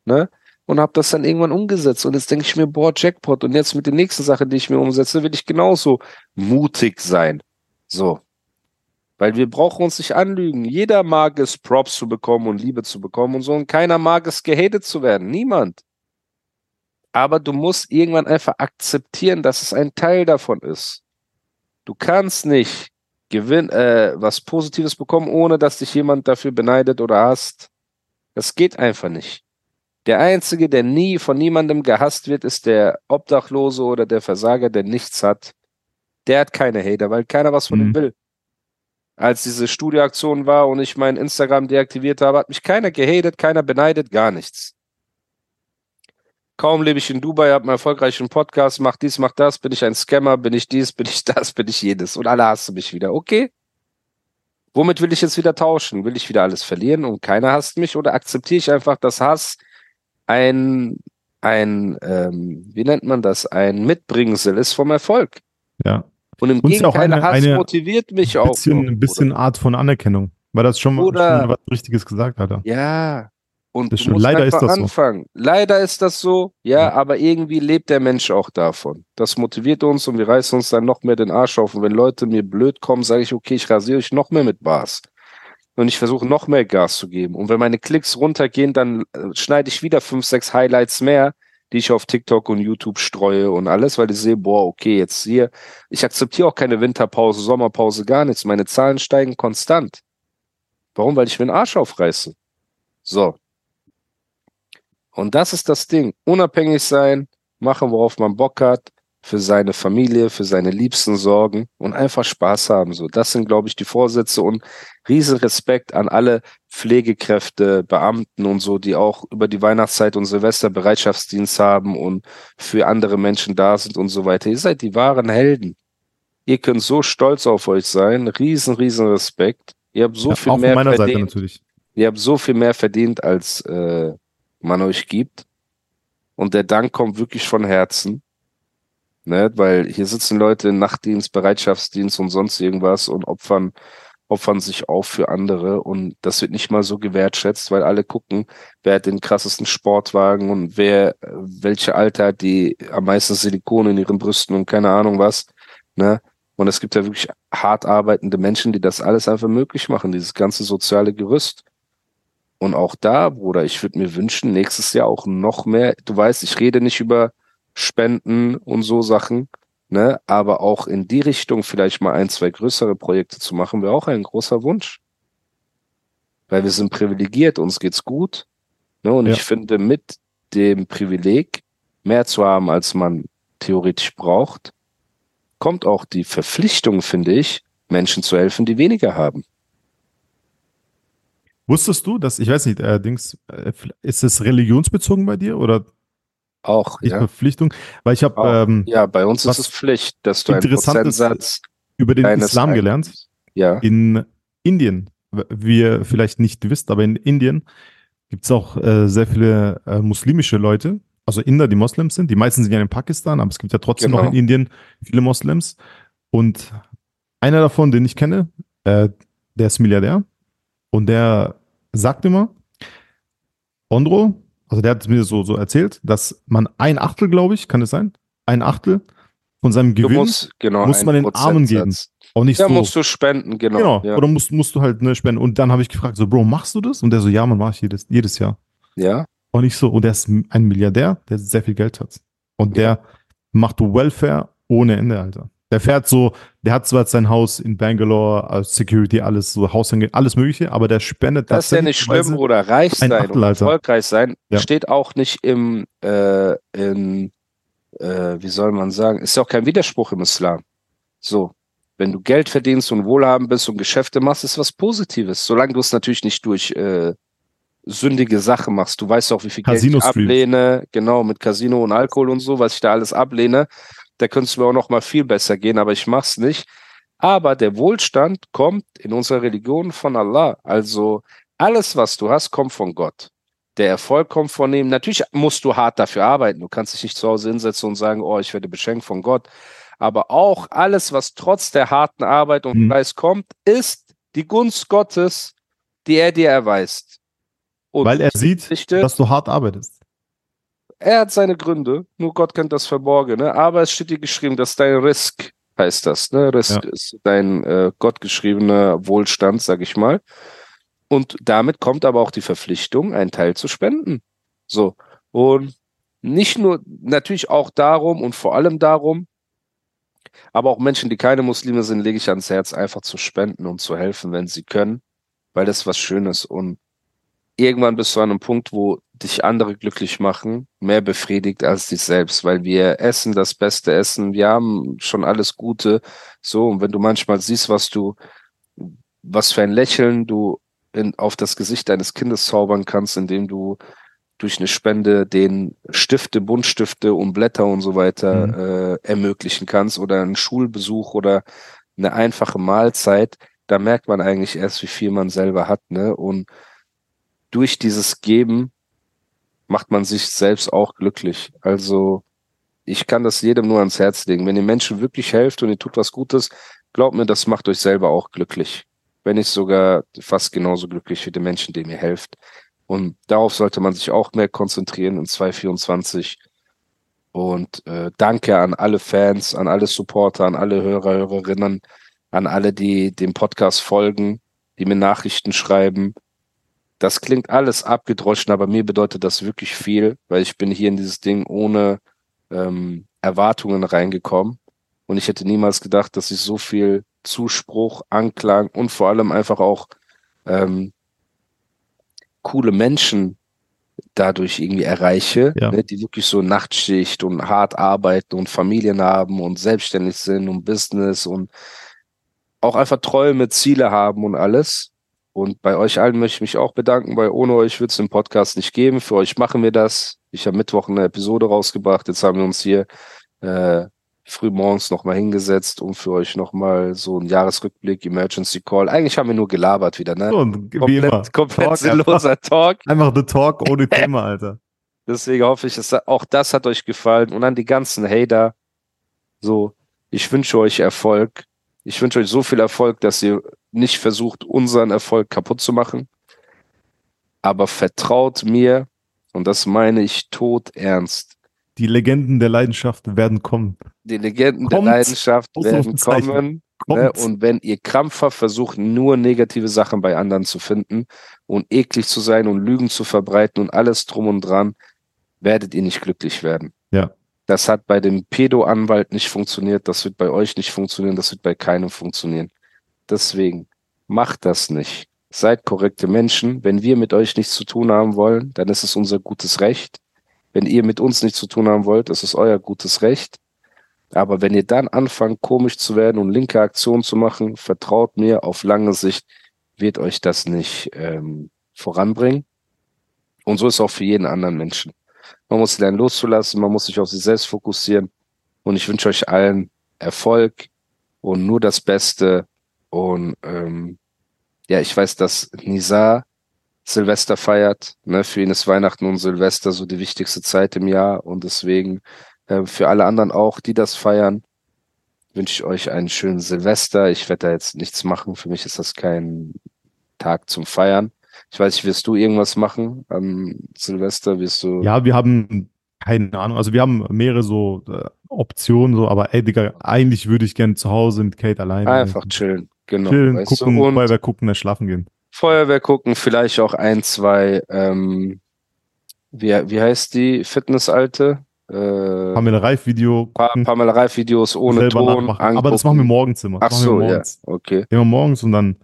ne? Und habe das dann irgendwann umgesetzt. Und jetzt denke ich mir, boah, Jackpot. Und jetzt mit den nächsten Sachen, die ich mir umsetze, will ich genauso mutig sein. So. Weil wir brauchen uns nicht anlügen. Jeder mag es, Props zu bekommen und Liebe zu bekommen und so. Und keiner mag es, gehatet zu werden. Niemand. Aber du musst irgendwann einfach akzeptieren, dass es ein Teil davon ist. Du kannst nicht gewinn, äh, was Positives bekommen, ohne dass dich jemand dafür beneidet oder hasst. Das geht einfach nicht. Der Einzige, der nie von niemandem gehasst wird, ist der Obdachlose oder der Versager, der nichts hat. Der hat keine Hater, weil keiner was von ihm Mhm. will. Als diese Studioaktion war und ich mein Instagram deaktiviert habe, hat mich keiner gehatet, keiner beneidet, gar nichts. Kaum lebe ich in Dubai, habe einen erfolgreichen Podcast, mach dies, mach das, bin ich ein Scammer, bin ich dies, bin ich das, bin ich jedes und alle hassen mich wieder. Okay. Womit will ich jetzt wieder tauschen? Will ich wieder alles verlieren und keiner hasst mich oder akzeptiere ich einfach, dass Hass ein, ein, ähm, wie nennt man das, ein Mitbringsel ist vom Erfolg? Ja. Und im Und Gegenteil, eine- Hass eine motiviert mich Ein auch. bisschen, noch, ein bisschen Art von Anerkennung. Weil das schon mal Oder- schon was Richtiges gesagt hat. Ja. Und Das stimmt. Leider ist das so. anfangen. Leider ist das so, ja, Ja. aber irgendwie lebt der Mensch auch davon. Das motiviert uns und wir reißen uns dann noch mehr den Arsch auf. Und wenn Leute mir blöd kommen, sage ich, okay, ich rasiere euch noch mehr mit Bars. Und ich versuche noch mehr Gas zu geben. Und wenn meine Klicks runtergehen, dann äh, schneide ich wieder fünf, sechs Highlights mehr, die ich auf TikTok und YouTube streue und alles, weil ich sehe, boah, okay, jetzt hier. Ich akzeptiere auch keine Winterpause, Sommerpause, gar nichts. Meine Zahlen steigen konstant. Warum? Weil ich mir den Arsch aufreiße. So. Und das ist das Ding. Unabhängig sein, machen, worauf man Bock hat, für seine Familie, für seine Liebsten sorgen und einfach Spaß haben. So, das sind, glaube ich, die Vorsätze und riesen Respekt an alle Pflegekräfte, Beamten und so, die auch über die Weihnachtszeit und Silvester Bereitschaftsdienst haben und für andere Menschen da sind und so weiter. Ihr seid die wahren Helden. Ihr könnt so stolz auf euch sein. Riesen, riesen Respekt. Ihr habt so Ja, viel auch mehr meiner Seite verdient. natürlich. Ihr habt so viel mehr verdient, als äh, man euch gibt. Und der Dank kommt wirklich von Herzen. Ne? Weil hier sitzen Leute in Nachtdienst, Bereitschaftsdienst und sonst irgendwas und opfern, opfern sich auf für andere. Und das wird nicht mal so gewertschätzt, weil alle gucken, wer hat den krassesten Sportwagen und wer, welche Alter hat die am meisten Silikon in ihren Brüsten und keine Ahnung was. Ne? Und es gibt ja wirklich hart arbeitende Menschen, die das alles einfach möglich machen, dieses ganze soziale Gerüst. Und auch da, Bruder, ich würde mir wünschen, nächstes Jahr auch noch mehr. Du weißt, ich rede nicht über Spenden und so Sachen, ne? Aber auch in die Richtung vielleicht mal ein, zwei größere Projekte zu machen, wäre auch ein großer Wunsch. Weil wir sind privilegiert, uns geht's gut. Ne? Und Ja. ich finde, mit dem Privileg, mehr zu haben, als man theoretisch braucht, kommt auch die Verpflichtung, finde ich, Menschen zu helfen, die weniger haben. Wusstest du, dass, ich weiß nicht, äh, Dings, äh, ist es religionsbezogen bei dir oder Auch, die ja. Verpflichtung? Weil ich habe ähm, Ja, bei uns ist es Pflicht, dass du einen Prozentsatz über den Islam gelernt. Einkommens- Ja, In Indien, wie ihr vielleicht nicht wisst, aber in Indien gibt es auch äh, sehr viele äh, muslimische Leute, also Inder, die Moslems sind. Die meisten sind ja in Pakistan, aber es gibt ja trotzdem Genau. noch in Indien viele Moslems. Und einer davon, den ich kenne, äh, der ist Milliardär und der sagt immer, Ondro, also der hat es mir so, so erzählt, dass man ein Achtel, glaube ich, kann es sein, ein Achtel von seinem Gewinn musst, genau, muss man den Armen geben. Auch nicht Ja, so. musst du spenden, genau. Genau. Ja. Oder musst, musst du halt ne, spenden. Und dann habe ich gefragt, so, Bro, machst du das? Und der so, ja, man mache ich jedes, jedes Jahr. ja, Und ich so, und der ist ein Milliardär, der sehr viel Geld hat. Und der macht Welfare ohne Ende, Alter. Der fährt so, der hat zwar sein Haus in Bangalore, als Security, alles, so Hausange, alles Mögliche, aber der spendet das ist ja nicht schlimm, Bruder. Reich ein sein erfolgreich sein Ja. steht auch nicht im, äh, in, äh, wie soll man sagen, ist ja auch kein Widerspruch im Islam. So, wenn du Geld verdienst und wohlhabend bist und Geschäfte machst, ist was Positives. Solange du es natürlich nicht durch äh, sündige Sachen machst. Du weißt auch, wie viel Geld ich ablehne, genau, mit Casino und Alkohol und so, was ich da alles ablehne. Da könnte es mir auch noch mal viel besser gehen, aber ich mach's nicht. Aber der Wohlstand kommt in unserer Religion von Allah. Also alles, was du hast, kommt von Gott. Der Erfolg kommt von ihm. Natürlich musst du hart dafür arbeiten. Du kannst dich nicht zu Hause hinsetzen und sagen, oh, ich werde beschenkt von Gott. Aber auch alles, was trotz der harten Arbeit und Mhm. Fleiß kommt, ist die Gunst Gottes, die er dir erweist. Und Weil er sieht, dass du hart arbeitest. Er hat seine Gründe, nur Gott kennt das Verborgene, aber es steht dir geschrieben, dass dein Risk heißt das, ne? Risk Ja. ist dein äh, gottgeschriebener Wohlstand, sag ich mal. Und damit kommt aber auch die Verpflichtung, einen Teil zu spenden. So. Und nicht nur, natürlich auch darum und vor allem darum, aber auch Menschen, die keine Muslime sind, lege ich ans Herz, einfach zu spenden und zu helfen, wenn sie können, weil das was Schönes und irgendwann bist du an einem Punkt, wo dich andere glücklich machen, mehr befriedigt als dich selbst, weil wir essen das beste Essen, wir haben schon alles Gute, so, und wenn du manchmal siehst, was du was für ein Lächeln du in, auf das Gesicht deines Kindes zaubern kannst, indem du durch eine Spende den Stifte, Buntstifte und Blätter und so weiter Mhm. äh, ermöglichen kannst oder einen Schulbesuch oder eine einfache Mahlzeit, da merkt man eigentlich erst, wie viel man selber hat, ne? Und durch dieses Geben macht man sich selbst auch glücklich. Also ich kann das jedem nur ans Herz legen. Wenn ihr Menschen wirklich helft und ihr tut was Gutes, glaubt mir, das macht euch selber auch glücklich. Wenn nicht sogar fast genauso glücklich wie die Menschen, denen ihr helft. Und darauf sollte man sich auch mehr konzentrieren in 2024. Und äh, danke an alle Fans, an alle Supporter, an alle Hörer, Hörerinnen, an alle, die dem Podcast folgen, die mir Nachrichten schreiben. Das klingt alles abgedroschen, aber mir bedeutet das wirklich viel, weil ich bin hier in dieses Ding ohne ähm, Erwartungen reingekommen. Und ich hätte niemals gedacht, dass ich so viel Zuspruch, Anklang und vor allem einfach auch ähm, coole Menschen dadurch irgendwie erreiche, Ja. ne, die wirklich so Nachtschicht und hart arbeiten und Familien haben und selbstständig sind und Business und auch einfach Träume, Ziele haben und alles. Und bei euch allen möchte ich mich auch bedanken, weil ohne euch wird es den Podcast nicht geben. Für euch machen wir das. Ich habe Mittwoch eine Episode rausgebracht. Jetzt haben wir uns hier äh, früh morgens nochmal hingesetzt, um für euch nochmal so einen Jahresrückblick, Emergency Call. Eigentlich haben wir nur gelabert wieder, ne? So, und wie immer. komplett komplett Talk sinnloser Talk. Einfach the talk ohne Thema, Alter. Deswegen hoffe ich, dass auch das hat euch gefallen. Und an die ganzen Hater, so, ich wünsche euch Erfolg. Ich wünsche euch so viel Erfolg, dass ihr nicht versucht, unseren Erfolg kaputt zu machen. Aber vertraut mir, und das meine ich tot ernst. Die Legenden der Leidenschaft werden kommen. Die Legenden Kommt. der Leidenschaft werden kommen. Ne? Und wenn ihr krampfhaft versucht, nur negative Sachen bei anderen zu finden und eklig zu sein und Lügen zu verbreiten und alles drum und dran, werdet ihr nicht glücklich werden. Ja. Das hat bei dem Pedo-Anwalt nicht funktioniert, das wird bei euch nicht funktionieren, das wird bei keinem funktionieren. Deswegen macht das nicht. Seid korrekte Menschen. Wenn wir mit euch nichts zu tun haben wollen, dann ist es unser gutes Recht. Wenn ihr mit uns nichts zu tun haben wollt, ist es euer gutes Recht. Aber wenn ihr dann anfangt, komisch zu werden und linke Aktionen zu machen, vertraut mir, auf lange Sicht wird euch das nicht ähm, voranbringen. Und so ist auch für jeden anderen Menschen. Man muss lernen loszulassen, man muss sich auf sich selbst fokussieren. Und ich wünsche euch allen Erfolg und nur das Beste. Und ähm, ja, ich weiß, dass Nizar Silvester feiert. Ne? Für ihn ist Weihnachten und Silvester so die wichtigste Zeit im Jahr. Und deswegen äh, für alle anderen auch, die das feiern, wünsche ich euch einen schönen Silvester. Ich werde da jetzt nichts machen. Für mich ist das kein Tag zum Feiern. Ich weiß nicht, wirst du irgendwas machen am Silvester? Wirst du Ja, wir haben keine Ahnung. Also wir haben mehrere so äh, Optionen, so, aber ey, Digga, eigentlich würde ich gerne zu Hause mit Kate alleine einfach chillen? Genau. weißt gucken, du? Feuerwehr gucken, dann schlafen gehen. Feuerwehr gucken, vielleicht auch ein, zwei, ähm, wie, wie heißt die Fitnessalte? Äh, Pamela Reif Video Pa Pamela Reif Videos ohne Ton. Aber das machen wir morgens immer. Ach Das so, ja, okay. Immer morgens und dann.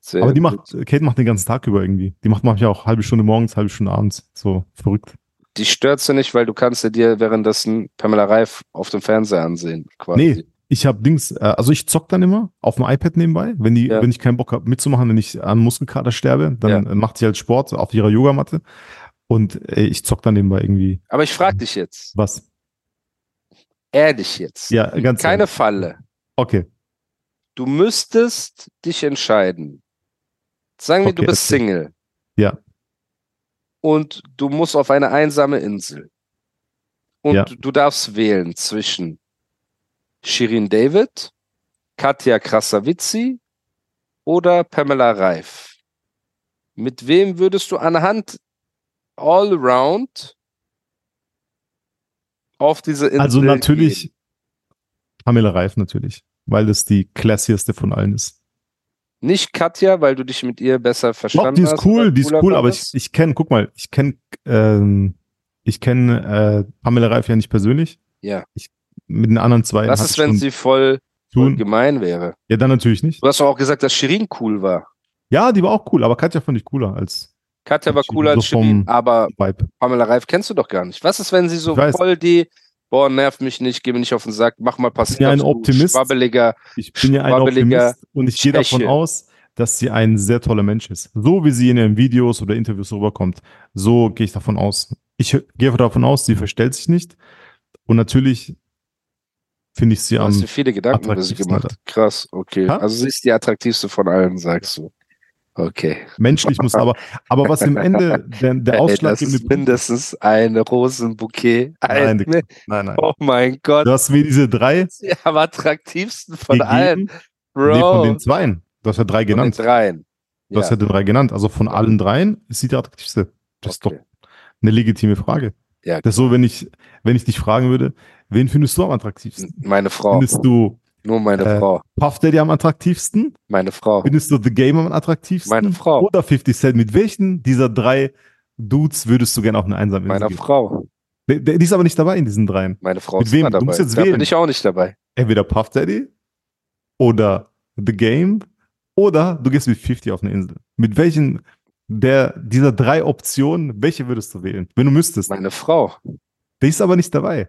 Sehr aber die gut. macht, Kate macht den ganzen Tag über irgendwie. Die macht manchmal auch halbe Stunde morgens, halbe Stunde abends. So verrückt. Die stört sie nicht, weil du kannst ja dir währenddessen Pamela Reif auf dem Fernseher ansehen, quasi. Nee, ich habe Dings, äh, also ich zock dann immer auf dem iPad nebenbei, wenn die, Ja. wenn ich keinen Bock habe mitzumachen, wenn ich an Muskelkater sterbe, dann Ja. macht sie halt Sport auf ihrer Yogamatte und äh, ich zock dann nebenbei irgendwie Aber ich frage dich jetzt, was. ehrlich jetzt, Ja, ganz keine ehrlich. Falle. Okay. Du müsstest dich entscheiden. Sagen wir, du Okay, bist okay. Single. Ja. Und du musst auf eine einsame Insel. Und Ja. du, du darfst wählen zwischen Shirin David, Katja Krasavici oder Pamela Reif. Mit wem würdest du anhand Allround auf diese Insel Also natürlich gehen? Pamela Reif natürlich, weil das die classieste von allen ist. Nicht Katja, weil du dich mit ihr besser Doch, verstanden die ist cool, die ist cool, aber ich, ich kenne, guck mal, ich kenne ähm, ich kenne äh, Pamela Reif ja nicht persönlich. Ja. Ich, mit den anderen zwei Was ist, ich wenn sie voll, voll gemein wäre? Ja, dann natürlich nicht. Du hast doch auch gesagt, dass Shirin cool war. Ja, die war auch cool, aber Katja fand ich cooler als Katja war cooler als so Shirin, aber Vibe. Pamela Reif kennst du doch gar nicht. Was ist, wenn sie so Ich voll die, boah, nerv mich nicht, geh mir nicht auf den Sack, mach mal passiert, bin ja ein Optimist. schwabbeliger. Ich bin ja ein Optimist und ich gehe davon aus, dass sie ein sehr toller Mensch ist. So wie sie in ihren Videos oder Interviews rüberkommt. So gehe ich davon aus. Ich gehe davon aus, sie verstellt sich nicht. Und natürlich finde ich sie Du am. hast dir viele Gedanken über sie gemacht. Alter. Krass, okay. Ja? Also sie ist die attraktivste von allen, sagst du. Okay. Menschlich muss aber, aber was im Ende der, der Ey, das ausschlaggebende ist mindestens ein Rosenbouquet. Nein, Ein, Digga. Nein, nein. oh mein Gott. Du hast mir diese drei Sie am attraktivsten von gegeben. allen. Bro. Nee, von den zweien. Du hast ja drei Von den genannt. dreien. Du hast ja drei genannt. Also von allen dreien ist sie die attraktivste. Das ist Okay. doch eine legitime Frage. Ja. Das ist so, wenn ich, wenn ich dich fragen würde, wen findest du am attraktivsten? Meine Frau. Findest du Nur meine Äh, Frau. Puff Daddy am attraktivsten? Meine Frau. Findest du The Game am attraktivsten? Meine Frau. Oder 50 Cent? Mit welchen dieser drei Dudes würdest du gerne auf eine einsame Insel Meiner? Frau. Der, die ist aber nicht dabei in diesen dreien. Meine Frau Mit ist wem? immer Du dabei. musst jetzt da wählen. bin ich auch nicht dabei. Entweder Puff Daddy oder The Game oder du gehst mit 50 auf eine Insel. Mit welchen der, dieser drei Optionen, welche würdest du wählen? Wenn du müsstest. Meine Frau. Der ist aber nicht dabei.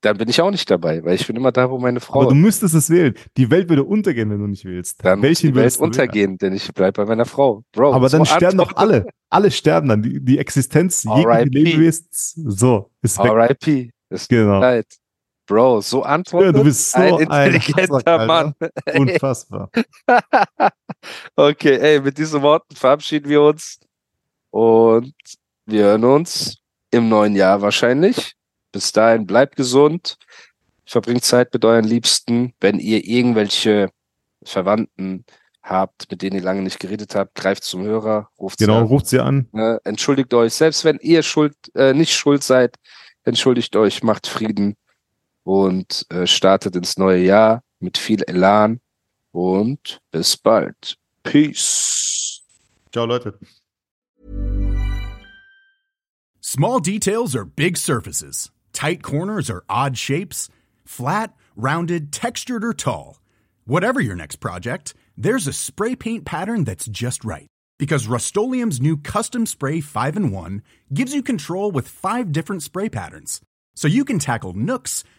Dann bin ich auch nicht dabei, weil ich bin immer da, wo meine Frau Aber du ist. müsstest es wählen. Die Welt würde untergehen, wenn du nicht wählst. Dann Welchen die Welt du wählen? untergehen, denn ich bleibe bei meiner Frau. Bro, Aber dann sterben doch alle. Alle sterben dann. Die, die Existenz jeglichen R.I.P.. Lebewesens, so, ist weg. R.I.P. Mir Genau. leid. Bro, so antwortet Ja, du bist so ein ein intelligenter Hassack, Mann. Unfassbar. okay, ey, mit diesen Worten verabschieden wir uns und wir hören uns im neuen Jahr wahrscheinlich. Bis dahin bleibt gesund, verbringt Zeit mit euren Liebsten. Wenn ihr irgendwelche Verwandten habt, mit denen ihr lange nicht geredet habt, greift zum Hörer, ruft sie Genau, an. ruft sie an. Ne? Entschuldigt euch, selbst wenn ihr schuld, äh, nicht schuld seid, entschuldigt euch, macht Frieden und äh, startet ins neue Jahr mit viel Elan und bis bald. Peace. Ciao, Leute. Small details are big surfaces. Tight corners are odd shapes. Flat, rounded, textured, or tall. Whatever your next project, there's a spray paint pattern that's just right. Because Rust new Custom Spray 5 in 1 gives you control with five different spray patterns. So you can tackle nooks,